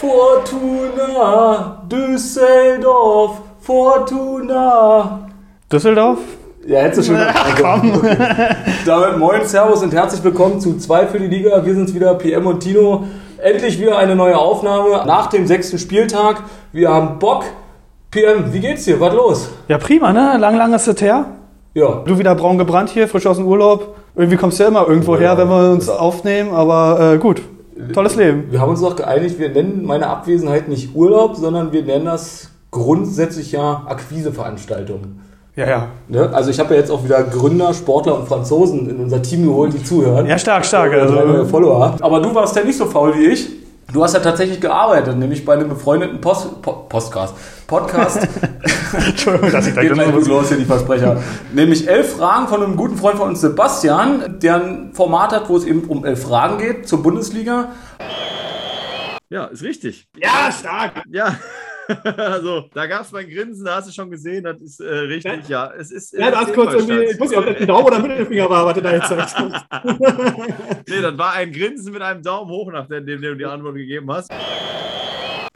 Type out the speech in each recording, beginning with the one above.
Fortuna Düsseldorf, Fortuna. Düsseldorf? Ja, hättest du schon. komm. Damit moin, Servus und herzlich willkommen zu 2 für die Liga. Wir sind's wieder, PM und Tino. Endlich wieder eine neue Aufnahme nach dem sechsten Spieltag. Wir haben Bock. PM, wie geht's dir? Was los? Ja, prima, ne? Lang, lang ist es her. Ja. Du wieder braun gebrannt hier, frisch aus dem Urlaub. Irgendwie kommst du ja immer irgendwo her, wenn wir uns aufnehmen, aber äh, gut. Tolles Leben. Wir haben uns doch geeinigt, wir nennen meine Abwesenheit nicht Urlaub, sondern wir nennen das grundsätzlich ja Akquiseveranstaltung. Ja, ja. Ne? Also ich habe ja jetzt auch wieder Gründer, Sportler und Franzosen in unser Team geholt, die zuhören. Ja, stark, stark. Neue Also, Follower. Aber du warst ja nicht so faul wie ich. Du hast ja tatsächlich gearbeitet, nämlich bei einem befreundeten Post, Po- Postcast. Podcast. Entschuldigung, dass ich da Geht gleich gut los hier, die Versprecher. nämlich elf Fragen von einem guten Freund von uns, Sebastian, der ein Format hat, wo es eben um elf Fragen geht zur Bundesliga. Ja, ist richtig. Ja, stark. Ja, also da gab es mein Grinsen, da hast du schon gesehen, das ist äh, richtig, ja. Es ist, Ja, du hast kurz irgendwie, ich weiß nicht, ob das ein Daumen oder Mittelfinger war, was du da jetzt sagst. Nee, das war ein Grinsen mit einem Daumen hoch, nachdem dem du die Antwort gegeben hast.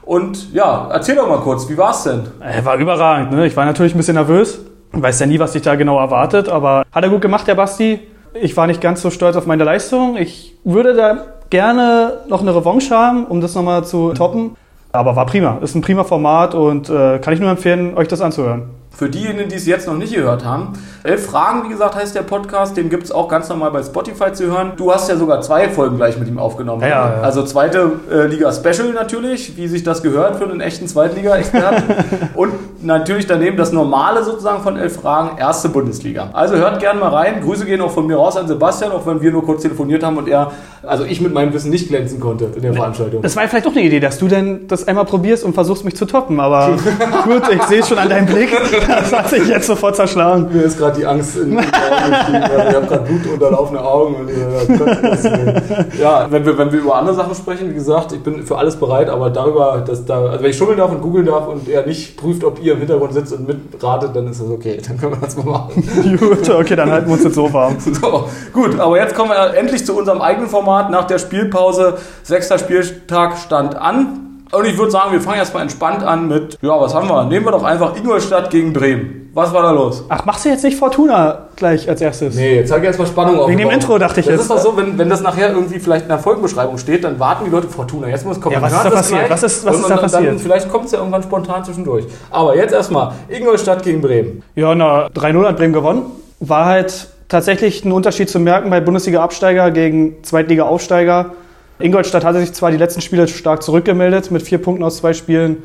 Und ja, erzähl doch mal kurz, wie war's denn? Er war überragend, ne? Ich war natürlich ein bisschen nervös. Weiß ja nie, was sich da genau erwartet, aber hat er gut gemacht, der Basti. Ich war nicht ganz so stolz auf meine Leistung. Ich würde da gerne noch eine Revanche haben, um das nochmal zu toppen. Aber war prima. Ist ein prima Format und äh, kann ich nur empfehlen, euch das anzuhören. Für diejenigen, die es jetzt noch nicht gehört haben, elf Fragen, wie gesagt, heißt der Podcast. Den gibt es auch ganz normal bei Spotify zu hören. Du hast ja sogar zwei Folgen gleich mit ihm aufgenommen. Ja, ja. Also zweite äh, Liga Special natürlich, wie sich das gehört für einen echten Zweitliga-Experten. Und natürlich daneben das normale sozusagen von elf Fragen, erste Bundesliga. Also hört gerne mal rein. Grüße gehen auch von mir raus an Sebastian, auch wenn wir nur kurz telefoniert haben und er, also ich mit meinem Wissen nicht glänzen konnte in der Veranstaltung. Das war vielleicht doch eine Idee, dass du denn das einmal probierst und versuchst, mich zu toppen. Aber gut, ich sehe es schon an deinem Blick. Das hat sich jetzt sofort zerschlagen. Mir ist gerade die Angst in den Augen gestiegen. Also ich habe gerade blutunterlaufene Augen. Und, äh, ja, wenn wir, wenn wir über andere Sachen sprechen, wie gesagt, ich bin für alles bereit, aber darüber, dass da, also wenn ich schummeln darf und googeln darf und er nicht prüft, ob ihr im Hintergrund sitzt und mitratet, dann ist das okay. Dann können wir das mal machen. Gut, okay, dann halten wir uns jetzt so warm. So, gut, aber jetzt kommen wir endlich zu unserem eigenen Format nach der Spielpause. Sechster Spieltag stand an. Und ich würde sagen, wir fangen erstmal entspannt an mit, ja, was haben wir? Nehmen wir doch einfach Ingolstadt gegen Bremen. Was war da los? Ach, machst du jetzt nicht Fortuna gleich als erstes? Nee, jetzt zeige ich erstmal Spannung auf. Wegen dem Intro dachte ich das jetzt. ist doch so, wenn, wenn das nachher irgendwie vielleicht in der Folgenbeschreibung steht, dann warten die Leute Fortuna. Jetzt muss kommen. Ja, was ist da das passiert? Was ist- was ist da passiert? Dann, vielleicht kommt es ja irgendwann spontan zwischendurch. Aber jetzt erstmal Ingolstadt gegen Bremen. Ja, na, 3-0 hat Bremen gewonnen. War halt tatsächlich ein Unterschied zu merken bei Bundesliga-Absteiger gegen Zweitliga-Aufsteiger. Ingolstadt hatte sich zwar die letzten Spiele stark zurückgemeldet mit vier Punkten aus zwei Spielen,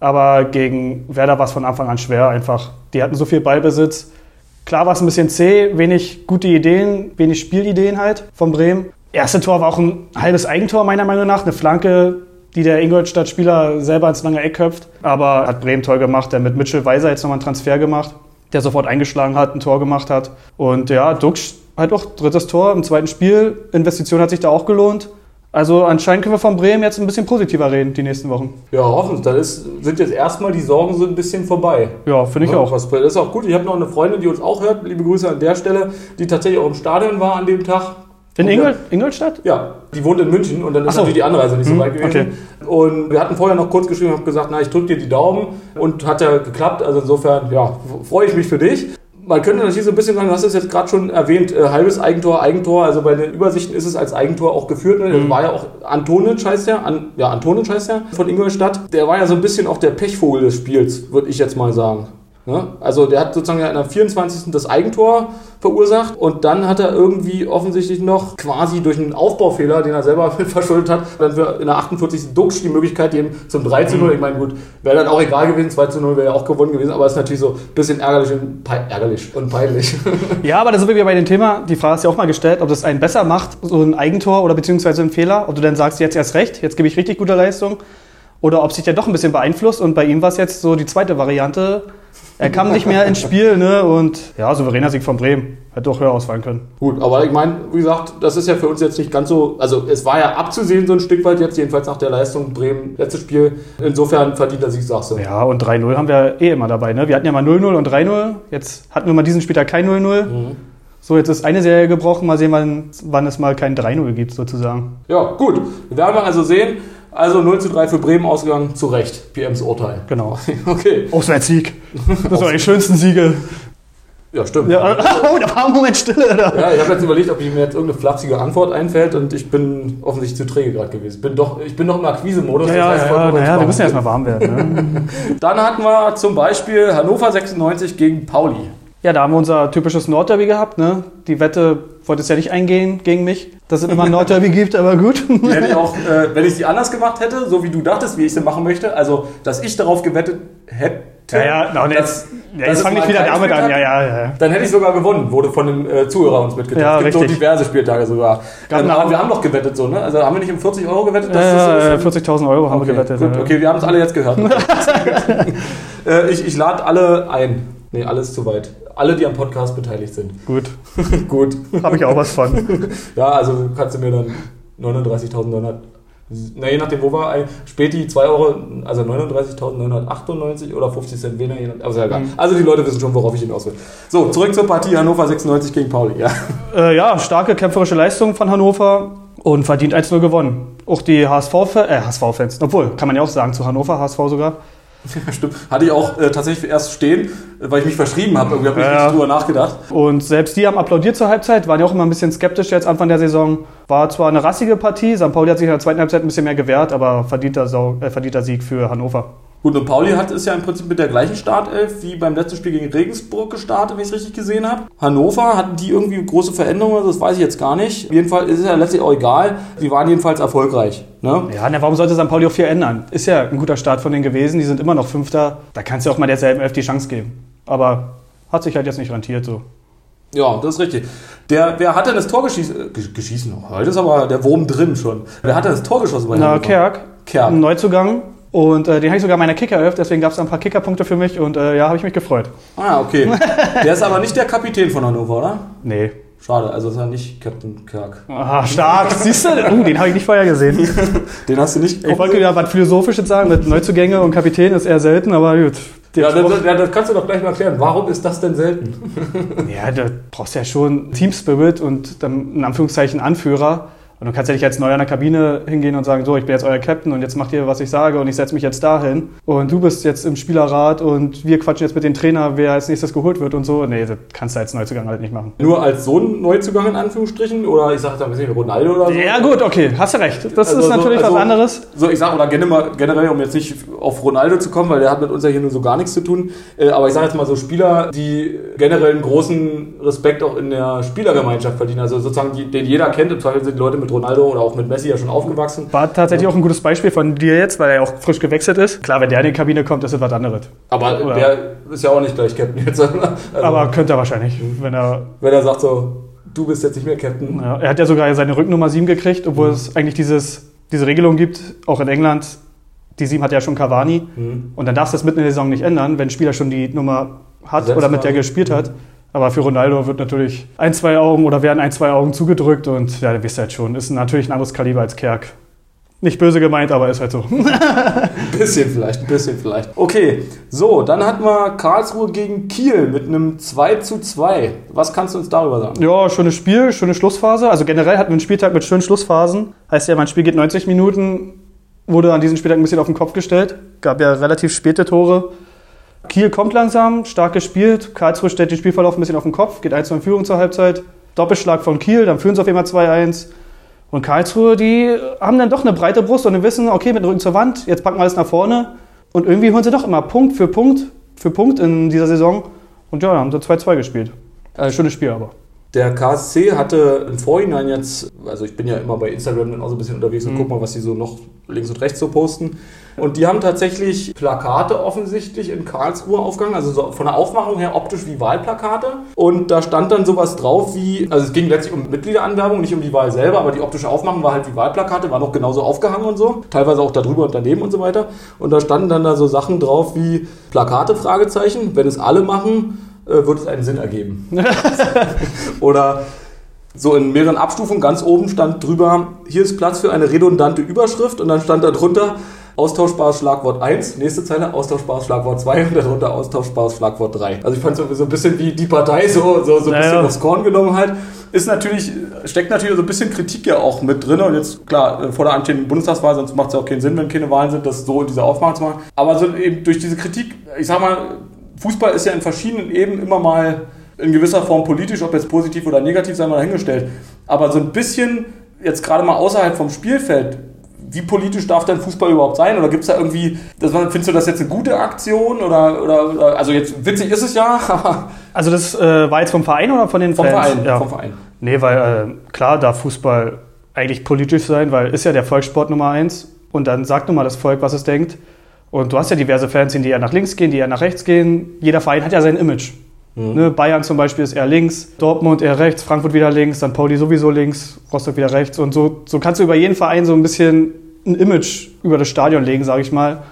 aber gegen Werder war es von Anfang an schwer einfach. Die hatten so viel Ballbesitz. Klar war es ein bisschen zäh, wenig gute Ideen, wenig Spielideen halt von Bremen. Erste Tor war auch ein halbes Eigentor meiner Meinung nach, eine Flanke, die der Ingolstadt-Spieler selber ins lange Eck köpft. Aber hat Bremen toll gemacht, der mit Mitchell Weiser jetzt nochmal einen Transfer gemacht, der sofort eingeschlagen hat, ein Tor gemacht hat. Und ja, Dux halt auch drittes Tor im zweiten Spiel. Investition hat sich da auch gelohnt. Also anscheinend können wir von Bremen jetzt ein bisschen positiver reden die nächsten Wochen. Ja, hoffentlich. Dann ist, sind jetzt erstmal die Sorgen so ein bisschen vorbei. Ja, finde ich Ja, auch. Was, das ist auch gut. Ich habe noch eine Freundin, die uns auch hört. Liebe Grüße an der Stelle, die tatsächlich auch im Stadion war an dem Tag. In Ingol Ingolstadt? Ja, die wohnt in München und dann ist so. natürlich die Anreise nicht so Mhm, weit gewesen. Und wir hatten vorher noch kurz geschrieben und gesagt, na, ich drücke dir die Daumen und hat ja geklappt. Also insofern, ja, freue ich mich für dich. Man könnte natürlich so ein bisschen sagen, du hast es jetzt gerade schon erwähnt, äh, halbes Eigentor, Eigentor. Also bei den Übersichten ist es als Eigentor auch geführt. Ne? Mhm. War ja auch Antonic heißt der, an, ja, Antonic heißt der von Ingolstadt. Der war ja so ein bisschen auch der Pechvogel des Spiels, würde ich jetzt mal sagen. Ne? Also der hat sozusagen ja in der 24. das Eigentor verursacht und dann hat er irgendwie offensichtlich noch quasi durch einen Aufbaufehler, den er selber verschuldet hat, dann für in der 48. Dux die Möglichkeit eben zum 3 zu 0. Ich meine, gut, wäre dann auch egal gewesen, 2 zu 0 wäre ja auch gewonnen gewesen, aber es ist natürlich so ein bisschen ärgerlich und, ärgerlich und peinlich. Ja, aber da sind wir wieder bei dem Thema. Die Frage ist ja auch mal gestellt, ob das einen besser macht, so ein Eigentor oder beziehungsweise ein Fehler. Ob du dann sagst, jetzt erst recht, jetzt gebe ich richtig gute Leistung. Oder ob sich der doch ein bisschen beeinflusst. Und bei ihm war es jetzt so die zweite Variante. Er kam nicht mehr ins Spiel, ne? Und ja, souveräner Sieg von Bremen. Hätte doch höher ausfallen können. Gut, aber ich meine, wie gesagt, das ist ja für uns jetzt nicht ganz so, also es war ja abzusehen so ein Stück weit jetzt, jedenfalls nach der Leistung Bremen, letztes Spiel. Insofern verdient er sich, sagst du. Ja, und 3-0 haben wir eh immer dabei, ne? Wir hatten ja mal 0-0 und 3-0. Jetzt hatten wir mal diesen Spieltag kein 0-0. So, jetzt ist eine Serie gebrochen. Mal sehen, wann, wann es mal kein 3-0 gibt, sozusagen. Ja, gut. Wir werden wir also sehen. Also 0 zu 3 für Bremen ausgegangen, zu Recht. PMs Urteil. Genau. Okay. Auswärtssieg. Das waren die schönsten Siege. Ja, stimmt. Ja, oh, da war ein Moment Stille. Da. Ja, ich habe jetzt überlegt, ob mir jetzt irgendeine flapsige Antwort einfällt und ich bin offensichtlich zu träge gerade gewesen. Bin doch, ich bin noch im Akquise-Modus. Ja, das ja, heißt ja, vollkommen naja, wir müssen erstmal warm werden. Ne? Dann hatten wir zum Beispiel Hannover 96 gegen Pauli. Ja, da haben wir unser typisches Nordderby gehabt. Ne? Die Wette wollte es ja nicht eingehen gegen mich, dass es immer ein Nordderby gibt, aber gut. Die hätte ich auch, äh, wenn ich sie anders gemacht hätte, so wie du dachtest, wie ich sie machen möchte, also dass ich darauf gewettet hätte, Ja, ja, no, jetzt, ja, jetzt es fang mal nicht wieder damit an. Spieltag- Ja, ja, ja. Dann hätte ich sogar gewonnen, wurde von dem äh, Zuhörer uns mitgeteilt. Ja, es gibt so diverse Spieltage sogar. Ähm, aber wir haben doch gewettet so, ne? Also haben wir nicht um 40 Euro gewettet? Ja, das so ist? äh, 40.000 Euro haben okay, wir gewettet. Gut, ja. okay, wir haben es alle jetzt gehört. äh, ich ich lade alle ein. Nee, alles zu weit. Alle, die am Podcast beteiligt sind. Gut, Gut. habe ich auch was von. Ja, also kannst du mir dann 39.900. Na, je nachdem, wo war ein Späti 2 Euro, also 39.998 oder 50 Cent weniger. je nach- Also, egal. Mhm. also die Leute wissen schon, worauf ich hinaus will. So, zurück zur Partie Hannover 96 gegen Pauli. Ja. Äh, ja, starke kämpferische Leistung von Hannover und verdient 1-0 gewonnen. Auch die HSV-Fans, äh, HSV-Fans, obwohl, kann man ja auch sagen, zu Hannover, HSV sogar. Stimmt. Hatte ich auch äh, tatsächlich erst stehen, äh, weil ich mich verschrieben habe. Irgendwie habe ich Ja, nicht drüber nachgedacht. Und selbst die haben applaudiert zur Halbzeit, waren ja auch immer ein bisschen skeptisch jetzt Anfang der Saison. War zwar eine rassige Partie, St. Pauli hat sich in der zweiten Halbzeit ein bisschen mehr gewehrt, aber verdienter, Sau äh, verdienter Sieg für Hannover. Gut, und Pauli hat es ja im Prinzip mit der gleichen Startelf wie beim letzten Spiel gegen Regensburg gestartet, wenn ich es richtig gesehen habe. Hannover hatten die irgendwie große Veränderungen, das weiß ich jetzt gar nicht. Auf jeden Fall ist es ja letztlich auch egal. Die waren jedenfalls erfolgreich. Ne? Ja, na, warum sollte St. Pauli auch viel ändern? Ist ja ein guter Start von denen gewesen, die sind immer noch Fünfter. Da kannst du auch mal derselben Elf die Chance geben. Aber hat sich halt jetzt nicht rentiert so. Ja, das ist richtig. Der, wer hat denn das Tor geschießen? Äh, gesch- geschießen? Heute ist aber der Wurm drin schon. Wer hat denn das Tor geschossen bei Na, Hannover? Kerk, Kerk. ein Neuzugang. Und äh, den habe ich sogar in meiner Kicker deswegen gab es ein paar Kickerpunkte für mich und äh, ja, habe ich mich gefreut. Ah, okay. Der ist aber nicht der Kapitän von Hannover, oder? Nee. Schade, also ist er nicht Captain Kirk. Ah, stark, siehst du? Uh, den habe ich nicht vorher gesehen. Den hast du nicht. Ich wollte ja was Philosophisches sagen, mit Neuzugänge und Kapitän ist eher selten, aber gut. Ja, das, das, das kannst du doch gleich mal erklären. Warum ist das denn selten? Ja, da brauchst du ja schon Team Spirit und dann in Anführungszeichen Anführer. Und du kannst ja nicht als neu an der Kabine hingehen und sagen, so, ich bin jetzt euer Captain und jetzt macht ihr, was ich sage und ich setze mich jetzt dahin. Und du bist jetzt im Spielerrat und wir quatschen jetzt mit dem Trainer, wer als nächstes geholt wird und so. Nee, das kannst du als Neuzugang halt nicht machen. Nur als so ein Neuzugang in Anführungsstrichen? Oder ich sage ein bisschen Ronaldo oder so? Ja gut, okay, hast du recht. Das Also ist so- natürlich also- was anderes. So, ich sage, oder generell, generell, um jetzt nicht auf Ronaldo zu kommen, weil der hat mit uns ja hier nur so gar nichts zu tun. Äh, aber ich sage jetzt mal so Spieler, die generell einen großen Respekt auch in der Spielergemeinschaft verdienen. Also sozusagen, die, den jeder kennt. Im Zweifel sind die Leute mit Ronaldo oder auch mit Messi ja schon aufgewachsen. War tatsächlich auch ein gutes Beispiel von dir jetzt, weil er ja auch frisch gewechselt ist. Klar, wenn der in die Kabine kommt, ist es was anderes. Aber Oder- der ist ja auch nicht gleich Captain jetzt. Also, Aber könnte er wahrscheinlich, wenn er wenn er sagt so, du bist jetzt nicht mehr Captain. Ja, er hat ja sogar seine Rücknummer 7 gekriegt, obwohl es eigentlich dieses, diese Regelung gibt, auch in England. Die 7 hat ja schon Cavani. Mhm. Und dann darfst du es mitten in der Saison nicht ändern, wenn ein Spieler schon die Nummer hat Selbst oder mit der gespielt hat. Aber für Ronaldo wird natürlich ein, zwei Augen oder werden ein, zwei Augen zugedrückt und ja, du wisst halt schon, ist natürlich ein anderes Kaliber als Kerk. Nicht böse gemeint, aber ist halt so. Ein bisschen vielleicht, ein bisschen vielleicht. Okay, so, dann hatten wir Karlsruhe gegen Kiel mit einem 2 zu 2. Was kannst du uns darüber sagen? Ja, schönes Spiel, schöne Schlussphase. Also generell hatten wir einen Spieltag mit schönen Schlussphasen. Heißt ja, mein Spiel geht 90 Minuten, wurde an diesem Spieltag ein bisschen auf den Kopf gestellt. Gab ja relativ späte Tore. Kiel kommt langsam, stark gespielt. Karlsruhe stellt den Spielverlauf ein bisschen auf den Kopf, geht 1 in Führung zur Halbzeit. Doppelschlag von Kiel, dann führen sie auf einmal 2-1. Und Karlsruhe, die haben dann doch eine breite Brust und wissen, okay, mit dem Rücken zur Wand, jetzt packen wir alles nach vorne. Und irgendwie holen sie doch immer Punkt für Punkt für Punkt in dieser Saison. Und ja, haben sie 2-2 gespielt. Äh, schönes Spiel aber. Der KSC hatte im Vorhinein jetzt, also ich bin ja immer bei Instagram dann auch so ein bisschen unterwegs und Mhm. guck mal, was die so noch links und rechts so posten. Und die haben tatsächlich Plakate offensichtlich in Karlsruhe aufgegangen, also so von der Aufmachung her optisch wie Wahlplakate. Und da stand dann sowas drauf wie, also es ging letztlich um Mitgliederanwerbung, nicht um die Wahl selber, aber die optische Aufmachung war halt wie Wahlplakate, war noch genauso aufgehangen und so, teilweise auch darüber und daneben und so weiter. Und da standen dann da so Sachen drauf wie Plakate, Fragezeichen, wenn es alle machen, äh, wird es einen Sinn ergeben. Oder so in mehreren Abstufungen, ganz oben stand drüber, hier ist Platz für eine redundante Überschrift und dann stand da drunter, austauschbares Schlagwort 1, nächste Zeile, austauschbares Schlagwort 2 und darunter austauschbares Schlagwort 3. Also ich fand es so ein bisschen wie die Partei so, so, so ein Naja. bisschen aufs Korn genommen halt. Ist natürlich, steckt natürlich so ein bisschen Kritik ja auch mit drin und jetzt, klar, äh, vor der anstehenden Bundestagswahl, sonst macht es ja auch keinen Sinn, wenn keine Wahlen sind, das so in dieser Aufmachung zu machen. Aber so eben durch diese Kritik, ich sag mal, Fußball ist ja in verschiedenen Ebenen immer mal in gewisser Form politisch, ob jetzt positiv oder negativ, sei mal dahingestellt. Aber so ein bisschen, jetzt gerade mal außerhalb vom Spielfeld, wie politisch darf denn Fußball überhaupt sein? Oder gibt es da irgendwie, das, findest du das jetzt eine gute Aktion? Oder, oder, oder also jetzt witzig ist es ja, aber Also das äh, war jetzt vom Verein oder von den vom Fans? Verein. Ja. Vom Verein. Nee, weil äh, klar darf Fußball eigentlich politisch sein, weil ist ja der Volkssport Nummer eins. Und dann sagt nun mal das Volk, was es denkt. Und du hast ja diverse Fans, die eher nach links gehen, die eher nach rechts gehen. Jeder Verein hat ja sein Image. Ne, Bayern zum Beispiel ist eher links, Dortmund eher rechts, Frankfurt wieder links, dann Pauli sowieso links, Rostock wieder rechts. Und so, so kannst du über jeden Verein so ein bisschen ein Image über das Stadion legen, sage ich mal.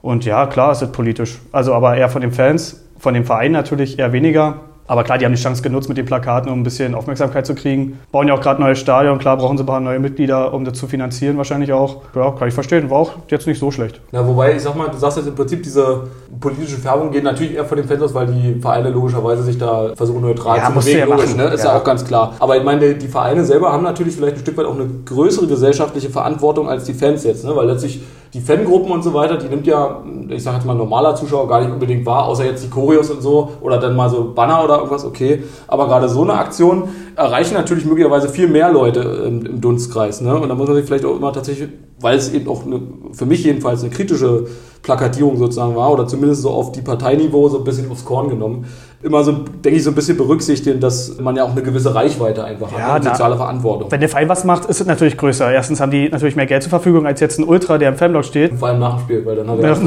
Und ja, klar, es wird politisch. Also aber eher von den Fans, von dem Verein natürlich eher weniger. Aber klar, die haben die Chance genutzt mit den Plakaten, um ein bisschen Aufmerksamkeit zu kriegen. Bauen ja auch gerade ein neues Stadion. Klar brauchen sie ein paar neue Mitglieder, um das zu finanzieren wahrscheinlich auch. Ja, kann ich verstehen. War auch jetzt nicht so schlecht. Na, wobei, ich sag mal, du sagst jetzt im Prinzip, diese politische Färbung geht natürlich eher von den Fans aus, weil die Vereine logischerweise sich da versuchen neutral Ja, zu bewegen. ja logisch, ne? Ist ja. Ja. auch ganz klar. Aber ich meine, die Vereine selber haben natürlich vielleicht ein Stück weit auch eine größere gesellschaftliche Verantwortung als die Fans jetzt, ne? Weil letztlich die Fangruppen und so weiter, die nimmt ja, ich sag jetzt mal, normaler Zuschauer gar nicht unbedingt wahr, außer jetzt die Choreos und so oder dann mal so Banner oder irgendwas, okay. Aber gerade so eine Aktion erreichen natürlich möglicherweise viel mehr Leute im, im Dunstkreis, ne? Und da muss man sich vielleicht auch immer tatsächlich, weil es eben auch eine, für mich jedenfalls eine kritische Plakatierung sozusagen war oder zumindest so auf die Parteiniveau so ein bisschen aufs Korn genommen. Immer so, denke ich, so ein bisschen berücksichtigen, dass man ja auch eine gewisse Reichweite einfach Ja, hat, und na- soziale Verantwortung. Wenn der Verein was macht, ist es natürlich größer. Erstens haben die natürlich mehr Geld zur Verfügung als jetzt ein Ultra, der im Fanblock steht. Vor allem nach dem Spiel, weil dann haben wir Ja. auch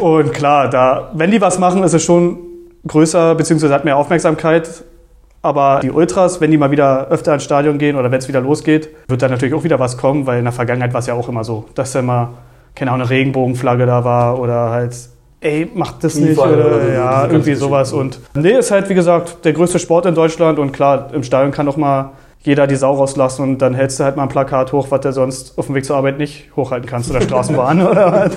Und klar, da, wenn die was machen, ist es schon größer, beziehungsweise hat mehr Aufmerksamkeit. Aber die Ultras, wenn die mal wieder öfter ins Stadion gehen oder wenn es wieder losgeht, wird da natürlich auch wieder was kommen, weil in der Vergangenheit war es ja auch immer so, dass da mal, keine Ahnung, eine Regenbogenflagge da war oder halt, ey, macht das nicht oder, oder ja, irgendwie sowas. Und nee, ist halt, wie gesagt, der größte Sport in Deutschland und klar, im Stadion kann doch mal jeder die Sau rauslassen und dann hältst du halt mal ein Plakat hoch, was du sonst auf dem Weg zur Arbeit nicht hochhalten kannst oder Straßenbahn oder was.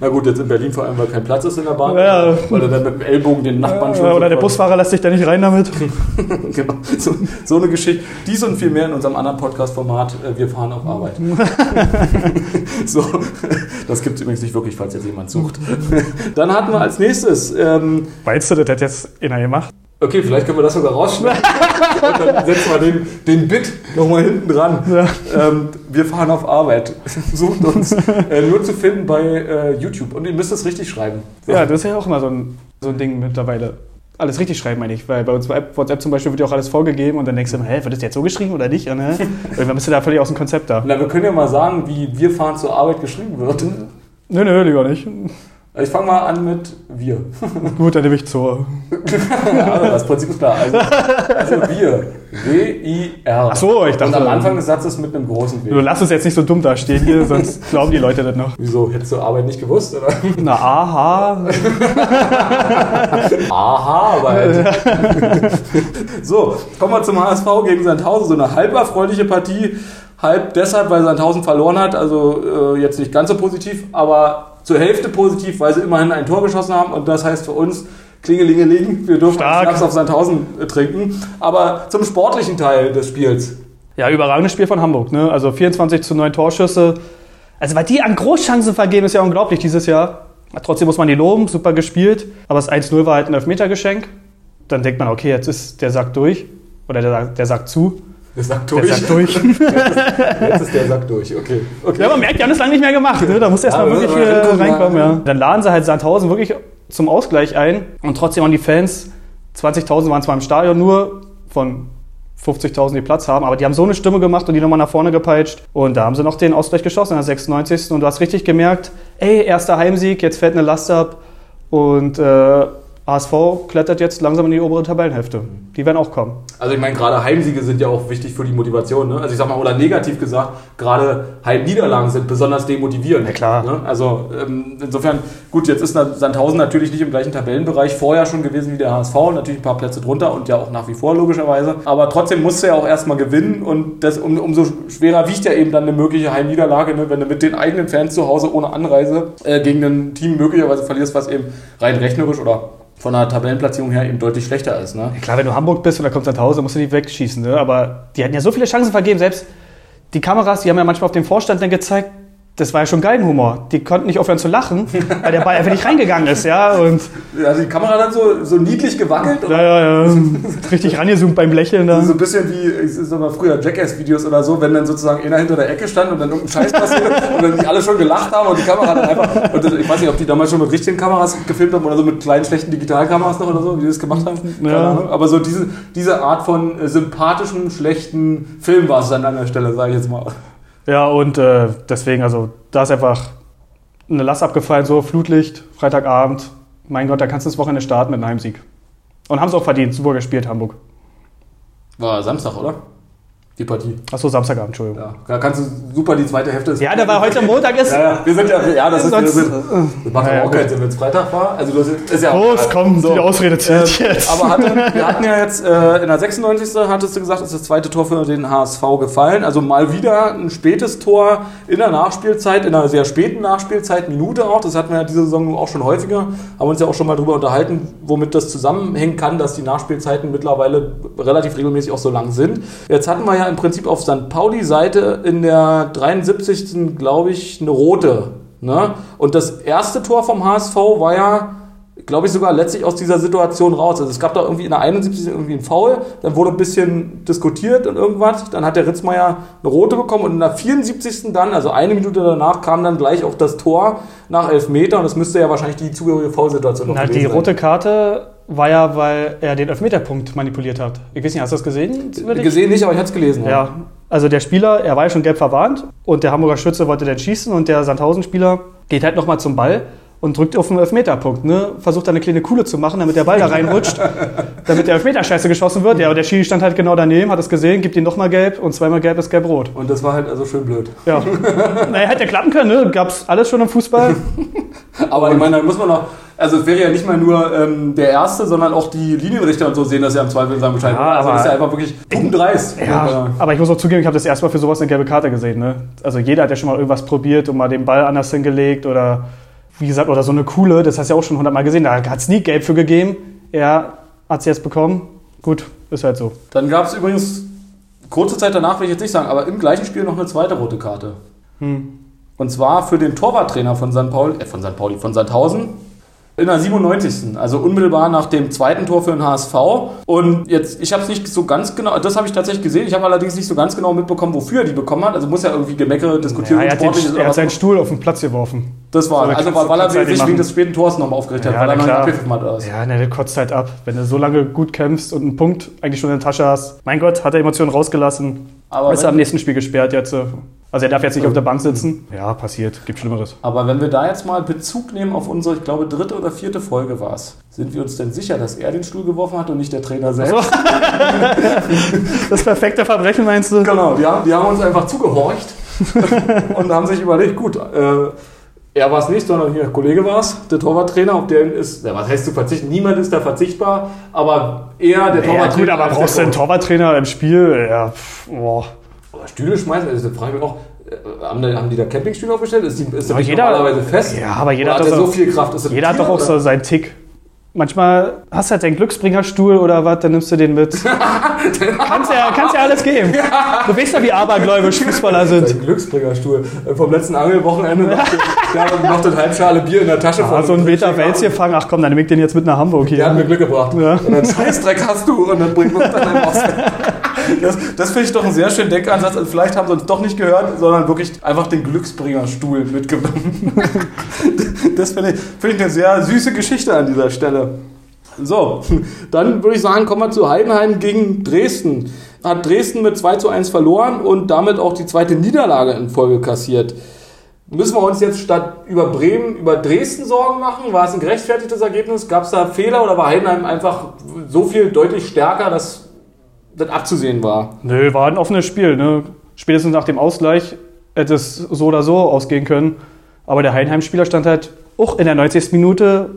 Na gut, jetzt in Berlin vor allem, weil kein Platz ist in der Bahn, Ja. weil du dann mit dem Ellbogen den Nachbarn schon... Oder der Busfahrer lässt sich da nicht rein damit. genau. so, so eine Geschichte. Dies und viel mehr in unserem anderen Podcast-Format. äh, Wir fahren auf Arbeit. so, das gibt es übrigens nicht wirklich, falls jetzt jemand sucht. Dann hatten wir als nächstes, ähm, Weißt du, das hat jetzt einer gemacht? Okay, vielleicht können wir das sogar rausschneiden. und dann setzen wir den, den Bit nochmal hinten dran. Ähm, wir fahren auf Arbeit. Sucht uns. Äh, nur zu finden bei äh, YouTube. Und ihr müsst es richtig schreiben. So. Ja, das ist ja auch immer so ein, so ein Ding mittlerweile. Alles richtig schreiben, meine ich. Weil bei uns bei WhatsApp zum Beispiel wird ja auch alles vorgegeben und dann denkst du immer, hä, wird das jetzt so geschrieben oder nicht? Und, ne? Irgendwann bist du da völlig aus dem Konzept da. Na, wir können ja mal sagen, wie wir fahren zur Arbeit geschrieben wird. Nö, nö, lieber nicht. Ich fange mal an mit wir. Gut, dann nehme ich zur. Ja, das Prinzip ist klar. Also, also wir. W-I-R. Ach so, ich dachte- Und am Anfang des Satzes mit einem großen Du W. lass uns jetzt nicht so dumm dastehen hier, sonst glauben die Leute das noch. Wieso? Hättest du Arbeit nicht gewusst, oder? Na, aha. Aha, aber halt. So, kommen wir zum HSV gegen Sandhausen. So eine halb erfreuliche Partie. Halb deshalb, weil Sandhausen verloren hat. Also äh, jetzt nicht ganz so positiv, aber zur Hälfte positiv, weil sie immerhin ein Tor geschossen haben. Und das heißt für uns, Klingelingeling, wir dürfen Schnaps auf Sandhausen äh, trinken. Aber zum sportlichen Teil des Spiels. Ja, überragendes Spiel von Hamburg. Ne? Also 24 zu 9 Torschüsse. Also, weil die an Großchancen vergeben, ist ja unglaublich dieses Jahr. Trotzdem muss man die loben, super gespielt. Aber das 1-0 war halt ein Elfmetergeschenk. Dann denkt man, okay, jetzt ist der Sack durch. Oder der, der Sack zu. Der Sack Der durch. Sack durch. Jetzt ist der Sack durch. Okay. okay. ja, man merkt, die haben das lange nicht mehr gemacht. Ne? Da muss erst Ja, wirklich äh, reinkommen. ja. Dann laden sie halt Sandhausen wirklich zum Ausgleich ein. Und trotzdem haben die Fans, 20.000 waren zwar im Stadion nur, von 50.000 die Platz haben, aber die haben so eine Stimme gemacht und die nochmal nach vorne gepeitscht. Und da haben sie noch den Ausgleich geschossen in der 96. Und du hast richtig gemerkt, ey, erster Heimsieg, jetzt fällt eine Last ab. Und äh, HSV klettert jetzt langsam in die obere Tabellenhälfte. Die werden auch kommen. Also ich meine, gerade Heimsiege sind ja auch wichtig für die Motivation. Ne? Also ich sag mal, oder negativ gesagt, gerade Heimniederlagen sind besonders demotivierend. Ja, klar. Ne? Also ähm, insofern, gut, jetzt ist Sandhausen natürlich nicht im gleichen Tabellenbereich vorher schon gewesen wie der HSV, natürlich ein paar Plätze drunter und ja auch nach wie vor logischerweise. Aber trotzdem musst du ja auch erstmal gewinnen und das, um, umso schwerer wiegt ja eben dann eine mögliche Heimniederlage, ne? wenn du mit den eigenen Fans zu Hause ohne Anreise äh, gegen ein Team möglicherweise verlierst, was eben rein rechnerisch oder von der Tabellenplatzierung her eben deutlich schlechter ist. Ne? Klar, wenn du Hamburg bist und da kommst nach Hause, musst du die wegschießen. Ne? Aber die hatten ja so viele Chancen vergeben. Selbst die Kameras, die haben ja manchmal auf dem Vorstand dann gezeigt, das war ja schon Geigenhumor. Die konnten nicht aufhören zu lachen, weil der Ball einfach nicht reingegangen ist, ja. Und also die Kamera dann so, so niedlich gewackelt. Ja, ja, ja. Richtig rangezoomt beim Lächeln da. So ein bisschen wie, ich sag mal, früher Jackass-Videos oder so, wenn dann sozusagen einer hinter der Ecke stand und dann irgendein Scheiß passiert und dann die alle schon gelacht haben und die Kamera dann einfach. Und ich weiß nicht, ob die damals schon mit richtigen Kameras gefilmt haben oder so mit kleinen, schlechten Digitalkameras noch oder so, wie die das gemacht haben. Keine Ja. Ahnung. Aber so diese, diese Art von äh, sympathischen, schlechten Film war es dann an der Stelle, sage ich jetzt mal. Ja, und äh, deswegen, also da ist einfach eine Last abgefallen, so Flutlicht, Freitagabend. Mein Gott, da kannst du das Wochenende starten mit einem Heimsieg. Und haben es auch verdient, super gespielt, Hamburg. War Samstag, oder? Die Partie. Achso, Samstagabend, Entschuldigung. Ja, da kannst du super die zweite Hälfte. Ja, da war heute Montag ist. Ja, ja, wir sind ja, ja, das ist, wir sind, das macht Ja, auch keinen Sinn, wenn es Freitag war. Also das ist, ja. Los, komm, So. die Ausrede zählt jetzt. Aber hatte, wir hatten ja jetzt äh, in der 96. hattest du gesagt, ist das zweite Tor für den HSV gefallen. Also mal wieder ein spätes Tor in der Nachspielzeit, in einer sehr späten Nachspielzeit, Minute auch. Das hatten wir ja diese Saison auch schon häufiger. Haben uns ja auch schon mal drüber unterhalten, womit das zusammenhängen kann, dass die Nachspielzeiten mittlerweile relativ regelmäßig auch so lang sind. Jetzt hatten wir ja im Prinzip auf St. Pauli-Seite in der 73. glaube ich eine rote. Ne? Und das erste Tor vom HSV war ja glaube ich, sogar letztlich aus dieser Situation raus. Also es gab da irgendwie in der 71. irgendwie einen Foul, dann wurde ein bisschen diskutiert und irgendwas, dann hat der Ritzmeier eine rote bekommen und in der 74. dann, also eine Minute danach, kam dann gleich auch das Tor nach Elfmeter und das müsste ja wahrscheinlich die zugehörige Foulsituation noch Na, die gewesen sein. rote Karte war ja, weil er den Elfmeterpunkt manipuliert hat. Ich weiß nicht, hast du das gesehen? Gesehen nicht, aber ich hatte es gelesen. Ja, also der Spieler, er war ja schon gelb verwarnt und der Hamburger Schütze wollte dann schießen und der Sandhausen-Spieler geht halt nochmal zum Ball und drückt auf den Elfmeterpunkt. Ne? Versucht da eine kleine Kuhle zu machen, damit der Ball da reinrutscht, damit der Elfmeter scheiße geschossen wird. Ja, und der Schiri stand halt genau daneben, hat es gesehen, gibt ihm nochmal gelb und zweimal gelb ist gelb-rot. Und das war halt also schön blöd. Ja, naja, hätte klappen können, ne? Gab's alles schon im Fußball. Aber ich meine, da muss man noch, also es wäre ja nicht mal nur ähm, der Erste, sondern auch die Linienrichter und so sehen das ja im Zweifel sagen Bescheid. Ja, also aber- das ist ja einfach wirklich dreist. Ja, aber ich muss auch zugeben, ich habe das erste Mal für sowas eine gelbe Karte gesehen. Ne? Also jeder hat ja schon mal irgendwas probiert und mal den Ball anders hingelegt oder wie gesagt, oder so eine Kuhle, das hast du ja auch schon hundertmal gesehen. Da hat es nie gelb für gegeben. Er hat es jetzt bekommen. Gut, ist halt so. Dann gab es übrigens, kurze Zeit danach will ich jetzt nicht sagen, aber im gleichen Spiel noch eine zweite rote Karte. Und zwar für den Torwarttrainer von St. Pauli, äh, von St. Pauli, von Sandhausen. In der 97. Also unmittelbar nach dem zweiten Tor für den HSV. Und jetzt, ich habe es nicht so ganz genau, das habe ich tatsächlich gesehen. Ich habe allerdings nicht so ganz genau mitbekommen, wofür er die bekommen hat. Also muss ja irgendwie Gemeckere diskutieren. Ja, er, hat den, er hat seinen Stuhl auf den Platz geworfen. Das war, So, also weil, weil er sich wegen machen. des späten Tors nochmal aufgeregt hat, Ja, weil er noch nicht abgepfiffen hat. was. Ja, ne, der kotzt halt ab. Wenn du so lange gut kämpfst und einen Punkt eigentlich schon in der Tasche hast. Mein Gott, hat er Emotionen rausgelassen. Aber ist er am nächsten Spiel gesperrt jetzt. Also er darf jetzt nicht auf der Bank sitzen. Ja, passiert. Gibt Schlimmeres. Aber wenn wir da jetzt mal Bezug nehmen auf unsere, ich glaube, dritte oder vierte Folge war es, sind wir uns denn sicher, dass er den Stuhl geworfen hat und nicht der Trainer selbst? Das perfekte Verbrechen meinst du? Genau, die haben, die haben uns einfach zugehorcht und haben sich überlegt, gut, äh, er war es nicht, sondern hier, der Kollege war es, der Torwarttrainer, auf den ist, ja, was heißt zu verzichten? Niemand ist da verzichtbar, aber er, der Ja, Torwarttrainer. gut, aber brauchst du der einen Torwarttrainer im Spiel? Ja, pff, boah. Oder Stühle schmeißen, also da frage ich mich auch, äh, haben die, haben die da Campingstühle aufgestellt? Ist, die, ist Aber jeder- normalerweise fest? Ja, aber jeder Oder hat hat doch so viel Kraft? Jeder hat doch auch oder? so seinen Tick. Manchmal hast du halt deinen Glücksbringerstuhl oder was, dann nimmst du den mit. kannst, ja, kannst ja alles geben. Du weißt ja, wie abergläubisch Fußballer sind. Sein Glücksbringerstuhl. Äh, Vom letzten Angelwochenende noch, hat noch eine halbschale Bier in der Tasche. Ah, so ein Meter Wels gefangen. Ach komm, dann nehme ich den jetzt mit nach Hamburg Der hat mir hier. Glück gebracht. Ja. Und dann Scheißdreck hast du und dann bringt uns dann ein raus. Das, das finde ich doch einen sehr schönen Denkansatz. Und vielleicht haben sie uns doch nicht gehört, sondern wirklich einfach den Glücksbringerstuhl mitgenommen. Das finde ich, finde ich eine sehr süße Geschichte an dieser Stelle. So, dann würde ich sagen, kommen wir zu Heidenheim gegen Dresden. Hat Dresden mit 2 zu 1 verloren und damit auch die zweite Niederlage in Folge kassiert. Müssen wir uns jetzt statt über Bremen, über Dresden Sorgen machen? War es ein gerechtfertigtes Ergebnis? Gab es da Fehler oder war Heidenheim einfach so viel deutlich stärker, dass das abzusehen war? Nö, war ein offenes Spiel. Ne? Spätestens nach dem Ausgleich hätte es so oder so ausgehen können. Aber der Heidenheim-Spieler stand halt auch in der 90. Minute,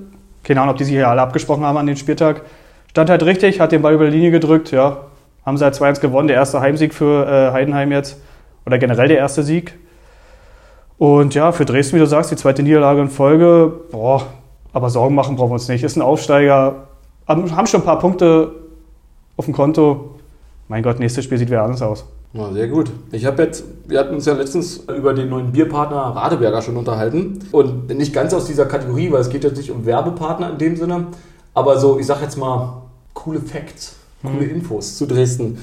keine Ahnung, ob die sich hier alle abgesprochen haben an den Spieltag, stand halt richtig, hat den Ball über die Linie gedrückt. Ja, haben sie halt 2-1 gewonnen. Der erste Heimsieg für äh, Heidenheim jetzt. Oder generell der erste Sieg. Und ja, für Dresden, wie du sagst, die zweite Niederlage in Folge, boah, aber Sorgen machen brauchen wir uns nicht. Ist ein Aufsteiger, haben schon ein paar Punkte auf dem Konto. Mein Gott, nächstes Spiel sieht wieder anders aus. Ja, sehr gut. Ich habe jetzt, wir hatten uns ja letztens über den neuen Bierpartner Radeberger schon unterhalten. Und nicht ganz aus dieser Kategorie, weil es geht jetzt nicht um Werbepartner in dem Sinne. Aber so, ich sag jetzt mal, coole Facts, coole Infos zu Dresden.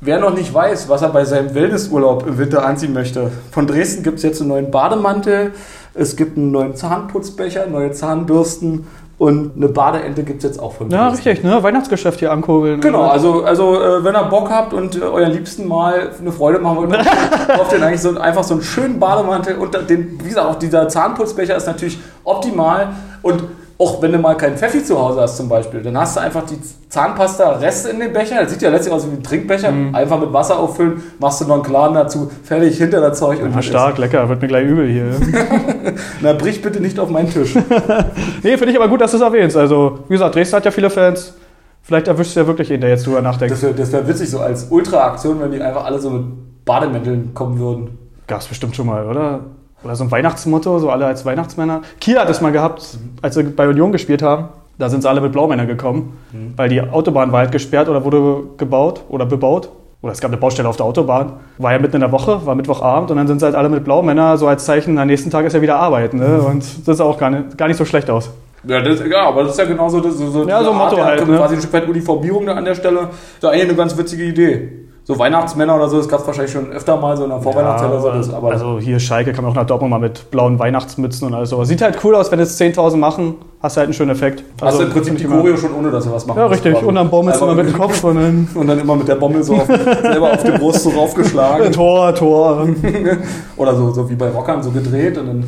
Wer noch nicht weiß, was er bei seinem Wellnessurlaub im Winter anziehen möchte, von Dresden gibt es jetzt einen neuen Bademantel, es gibt einen neuen Zahnputzbecher, neue Zahnbürsten und eine Badeente gibt es jetzt auch von Ja, Dresden. richtig, ne? Weihnachtsgeschäft hier ankurbeln. Genau, also, also äh, wenn ihr Bock habt und äh, euren Liebsten mal eine Freude machen wollt, kauft ihr eigentlich so, einfach so einen schönen Bademantel und den, wie gesagt, auch dieser Zahnputzbecher ist natürlich optimal und auch wenn du mal keinen Pfeffi zu Hause hast zum Beispiel, dann hast du einfach die Zahnpasta-Reste in dem Becher, das sieht ja letztlich aus wie ein Trinkbecher, einfach mit Wasser auffüllen, machst du noch einen Klaren dazu, fertig hinter das Zeug und Ja, gut stark, lecker, wird mir gleich übel hier. ist. Na, brich bitte nicht auf meinen Tisch. nee, finde ich aber gut, dass du es erwähnst. Also, wie gesagt, Dresden hat ja viele Fans. Vielleicht erwischst du ja wirklich jeden, der jetzt drüber nachdenkt. Das wäre wär witzig, so als Ultra-Aktion, wenn die einfach alle so mit Bademänteln kommen würden. Gab es bestimmt schon mal, oder? Oder so ein Weihnachtsmotto, so alle als Weihnachtsmänner. Kiel hat es mal gehabt, als sie bei Union gespielt haben. Da sind sie alle mit Blaumännern gekommen, weil die Autobahn war halt gesperrt oder wurde gebaut oder bebaut. Oder es gab eine Baustelle auf der Autobahn. War ja mitten in der Woche, war Mittwochabend und dann sind sie halt alle mit Blaumänner, so als Zeichen, am nächsten Tag ist ja wieder Arbeiten. Ne? Und das sah auch gar nicht, gar nicht so schlecht aus. Ja, das, ja, aber das ist ja genauso das, so, Ja, so diese Motto der halt, ne? quasi ein Stück weit Uniformierung da an der Stelle. Das ist eigentlich eine ganz witzige Idee. So Weihnachtsmänner oder so, das gab es wahrscheinlich schon öfter mal so in der Vorweihnachtszeit oder so. Das, aber also hier Schalke kann man auch nach Dortmund mal mit blauen Weihnachtsmützen und alles so. Sieht halt cool aus, wenn jetzt 10.000 machen, hast du halt einen schönen Effekt. hast Also, du im Prinzip die immer- Choreo schon ohne, dass du was machen Ja, richtig. Und dann Aber- mal mit dem Kopf und dann Und dann immer mit der Bommel so auf, selber auf die Brust so raufgeschlagen. Tor, Tor. Oder so, so wie bei Rockern so gedreht. Und dann,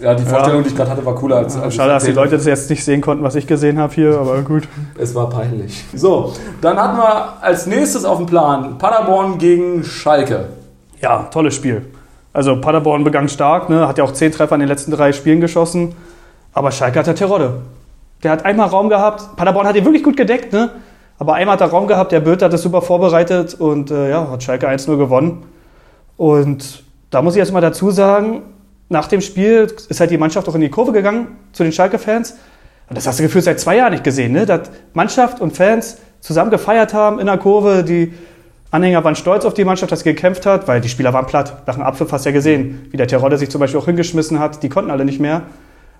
ja, die Vorstellung, die ich gerade hatte, war cooler als. als Schade, dass die Leute das jetzt nicht sehen konnten, was ich gesehen habe hier, aber gut. Es war peinlich. So, dann hatten wir als nächstes auf dem Plan Paderborn gegen Schalke. Ja, tolles Spiel. Also Paderborn begann stark, ne? hat ja auch zehn Treffer in den letzten drei Spielen geschossen. Aber Schalke hat ja Terodde. Der hat einmal Raum gehabt. Paderborn hat ihn wirklich gut gedeckt, ne? Aber einmal hat er Raum gehabt, der Böth hat das super vorbereitet und äh, ja, hat Schalke 1-0 gewonnen. Und da muss ich jetzt mal dazu sagen, nach dem Spiel ist halt die Mannschaft auch in die Kurve gegangen zu den Schalke-Fans. Und das hast du gefühlt seit zwei Jahren nicht gesehen, ne? Dass Mannschaft und Fans zusammen gefeiert haben in der Kurve. Die Anhänger waren stolz auf die Mannschaft, dass sie gekämpft hat, weil die Spieler waren platt. Nach dem Abpfiff hast du ja gesehen, wie der Terodde sich zum Beispiel auch hingeschmissen hat. Die konnten alle nicht mehr.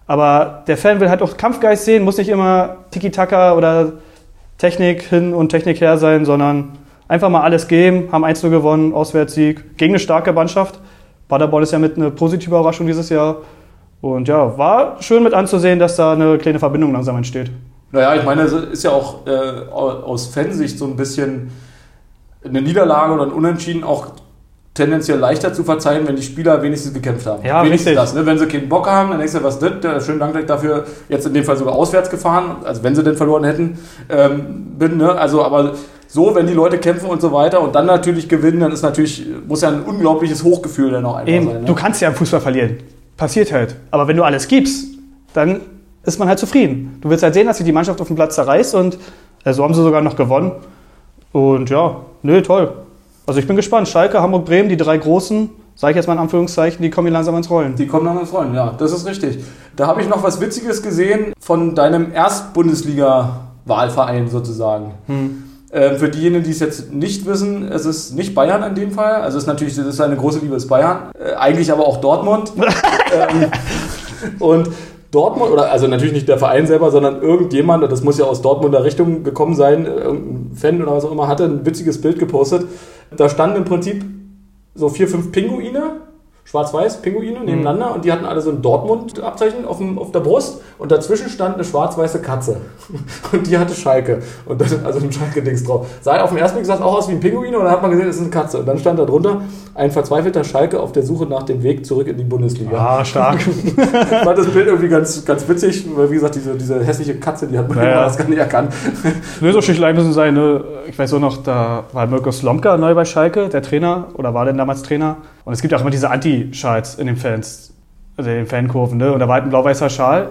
Aber der Fan will halt auch Kampfgeist sehen, muss nicht immer Tiki-Taka oder Technik hin und Technik her sein, sondern einfach mal alles geben, haben 1-0 gewonnen, Auswärtssieg, gegen eine starke Mannschaft. Paderborn ist ja mit einer positiven Überraschung dieses Jahr. Und ja, war schön mit anzusehen, dass da eine kleine Verbindung langsam entsteht. Naja, ich meine, es ist ja auch äh, aus Fansicht so ein bisschen eine Niederlage oder ein Unentschieden auch tendenziell leichter zu verzeihen, wenn die Spieler wenigstens gekämpft haben. Ja, wenigstens richtig. das. Ne? Wenn sie keinen Bock haben, dann denkst du, was das? Ja, schönen Dank, dafür jetzt in dem Fall sogar auswärts gefahren, also wenn sie denn verloren hätten, ähm, bin. Ne? Also, aber so, wenn die Leute kämpfen und so weiter und dann natürlich gewinnen, dann ist natürlich, muss ja ein unglaubliches Hochgefühl dann auch einfach Eben, sein. Ne? du kannst ja im Fußball verlieren. Passiert halt. Aber wenn du alles gibst, dann ist man halt zufrieden. Du willst halt sehen, dass sich die Mannschaft auf dem Platz zerreißt und äh, so haben sie sogar noch gewonnen. Und ja, nö, toll. Also ich bin gespannt. Schalke, Hamburg, Bremen, die drei Großen, sage ich jetzt mal in Anführungszeichen, die kommen hier langsam ins Rollen. Die kommen dann ins Rollen, ja, das ist richtig. Da habe ich noch was Witziges gesehen von deinem Erst-Bundesliga-Wahlverein sozusagen. Ähm, für diejenigen, die es jetzt nicht wissen, es ist nicht Bayern in dem Fall. Also es ist natürlich, das ist eine große Liebe, ist Bayern. Äh, eigentlich aber auch Dortmund. ähm, und Dortmund, oder also natürlich nicht der Verein selber, sondern irgendjemand, das muss ja aus Dortmunder Richtung gekommen sein, äh, irgendein Fan oder was auch immer, hatte ein witziges Bild gepostet. Da standen im Prinzip so vier, fünf Pinguine schwarz-weiß Pinguine nebeneinander und die hatten alle so ein Dortmund-Abzeichen auf, dem- auf der Brust und dazwischen stand eine schwarz-weiße Katze und die hatte Schalke und das, also ein Schalke-Dings drauf. Sah auf den ersten Blick sah es auch aus wie ein Pinguin und dann hat man gesehen, es ist eine Katze und dann stand da drunter ein verzweifelter Schalke auf der Suche nach dem Weg zurück in die Bundesliga. Ah, stark. Ich fand das Bild irgendwie ganz, ganz witzig, weil wie gesagt, diese, diese hässliche Katze, die hat man Ja, ja. das gar nicht erkannt. Lösungsstichlein müssen sein, ne? ich weiß auch noch, da war Mirko Slomka neu bei Schalke, der Trainer, oder war denn damals Trainer. Und es gibt auch immer diese Anti-Schals in den Fans, also in den Fankurven. Ne? Und da war halt ein blau-weißer Schal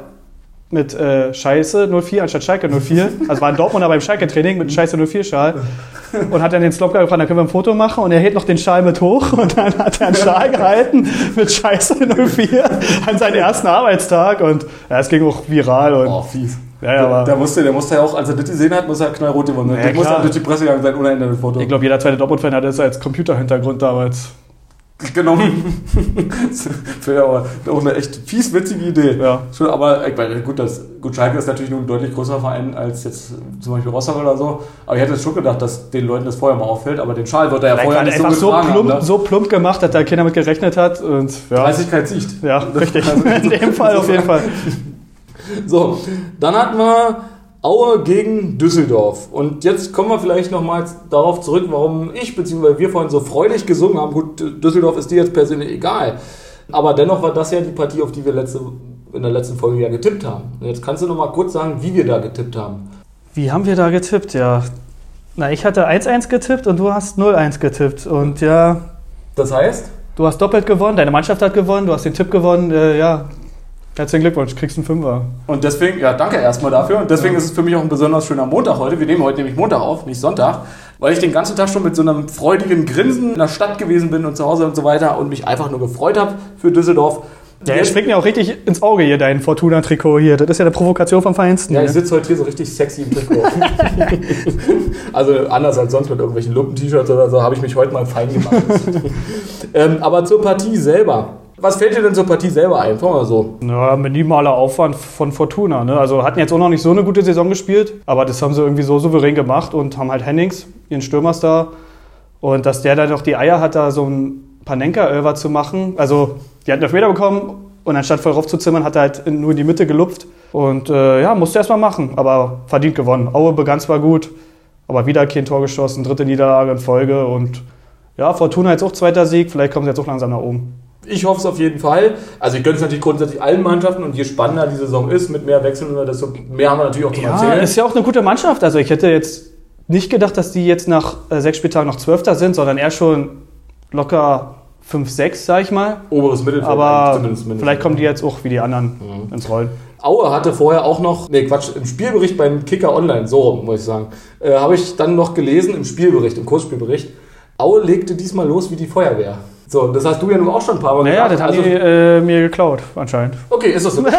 mit äh, Scheiße 04 anstatt Schalke 04. Also war ein Dortmunder beim Schalke-Training mit Scheiße 04 Schal. Und hat dann den Slomka gefragt, da können wir ein Foto machen. Und er hält noch den Schal mit hoch. Und dann hat er einen Schal gehalten mit Scheiße 04 an seinen ersten Arbeitstag. Und ja, es ging auch viral. Und Oh, fies. Ja, ja, aber- der, musste, der musste ja auch, als er das gesehen hat, muss er knallrot geworden sein. Ja, der klar. dann durch die Presse gegangen sein, ohne Ende mit Foto. ich glaube, jeder zweite Dortmund-Fan hat das als Computerhintergrund damals. Genommen. Für aber auch eine echt fies witzige Idee. Ja. Schon, aber ich meine, gut, das, gut, Schalke ist natürlich nur ein deutlich größerer Verein als jetzt zum Beispiel Rostock oder so. Aber ich hätte es schon gedacht, dass den Leuten das vorher mal auffällt. Aber den Schal wird er ja Vielleicht vorher nicht so einfach so getragen plump, haben. Ne? so plump gemacht, dass da keiner mit gerechnet hat. Und ja, Dreistigkeit siegt. ja richtig. In dem Fall auf jeden Fall. So, dann hatten wir Aue gegen Düsseldorf. Und jetzt kommen wir vielleicht nochmal darauf zurück, warum ich bzw. wir vorhin so freudig gesungen haben. Gut, Düsseldorf ist dir jetzt persönlich egal. Aber dennoch war das ja die Partie, auf die wir letzte, in der letzten Folge ja getippt haben. Und jetzt kannst du nochmal kurz sagen, wie wir da getippt haben. Wie haben wir da getippt? Ja. Na, ich hatte 1-1 getippt und du hast 0-1 getippt. Und ja, Das heißt, du hast doppelt gewonnen, deine Mannschaft hat gewonnen, du hast den Tipp gewonnen. Äh, ja, herzlichen Glückwunsch, kriegst einen Fünfer. und deswegen, ja, danke erstmal dafür. Und deswegen ist es für mich auch ein besonders schöner Montag heute. Wir nehmen heute nämlich Montag auf, nicht Sonntag. Weil ich den ganzen Tag schon mit so einem freudigen Grinsen in der Stadt gewesen bin und zu Hause und so weiter und mich einfach nur gefreut habe für Düsseldorf. Ja, er springt mir auch richtig ins Auge hier, dein Fortuna-Trikot hier. Das ist ja eine Provokation vom Feinsten. Ja, ich hier. sitze heute hier so richtig sexy im Trikot. also anders als sonst mit irgendwelchen Lumpen-T-Shirts oder so, habe ich mich heute mal fein gemacht. ähm, aber zur Partie selber. Was fällt dir denn zur Partie selber ein? Fangen wir so. Ja, minimaler Aufwand von Fortuna. Ne? Also hatten jetzt auch noch nicht so eine gute Saison gespielt, aber das haben sie irgendwie so souverän gemacht und haben halt Hennings, ihren Stürmerstar. Und dass der dann noch die Eier hat, da so ein Panenka-Elver zu machen. Also, die hatten Elfmeter bekommen und anstatt voll raufzuzimmern, hat er halt nur in die Mitte gelupft. Und äh, ja, musste erstmal machen, aber verdient gewonnen. Aue begann zwar gut, aber wieder kein Tor geschossen, dritte Niederlage in Folge. Und ja, Fortuna jetzt auch zweiter Sieg, vielleicht kommen sie jetzt auch langsam nach oben. Ich hoffe es auf jeden Fall. Also ich gönne es natürlich grundsätzlich allen Mannschaften und je spannender die Saison ist, mit mehr Wechseln, desto mehr haben wir natürlich auch zum Ja, Erzählen. ist ja auch eine gute Mannschaft. Also ich hätte jetzt nicht gedacht, dass die jetzt nach äh, sechs Spieltagen noch Zwölfter sind, sondern eher schon locker 5, 6, sag ich mal. Oberes Mittelfeld. Aber zumindest mindestens. vielleicht kommen die jetzt auch wie die anderen ins Rollen. Aue hatte vorher auch noch, nee Quatsch, im Spielbericht beim Kicker Online, so rum, muss ich sagen, äh, habe ich dann noch gelesen im Spielbericht, im Kursspielbericht, Aue legte diesmal los wie die Feuerwehr. So, das hast du ja nun auch schon ein paar Mal Naja, das gesagt. haben die äh, mir geklaut, anscheinend. Okay, ist das so? okay,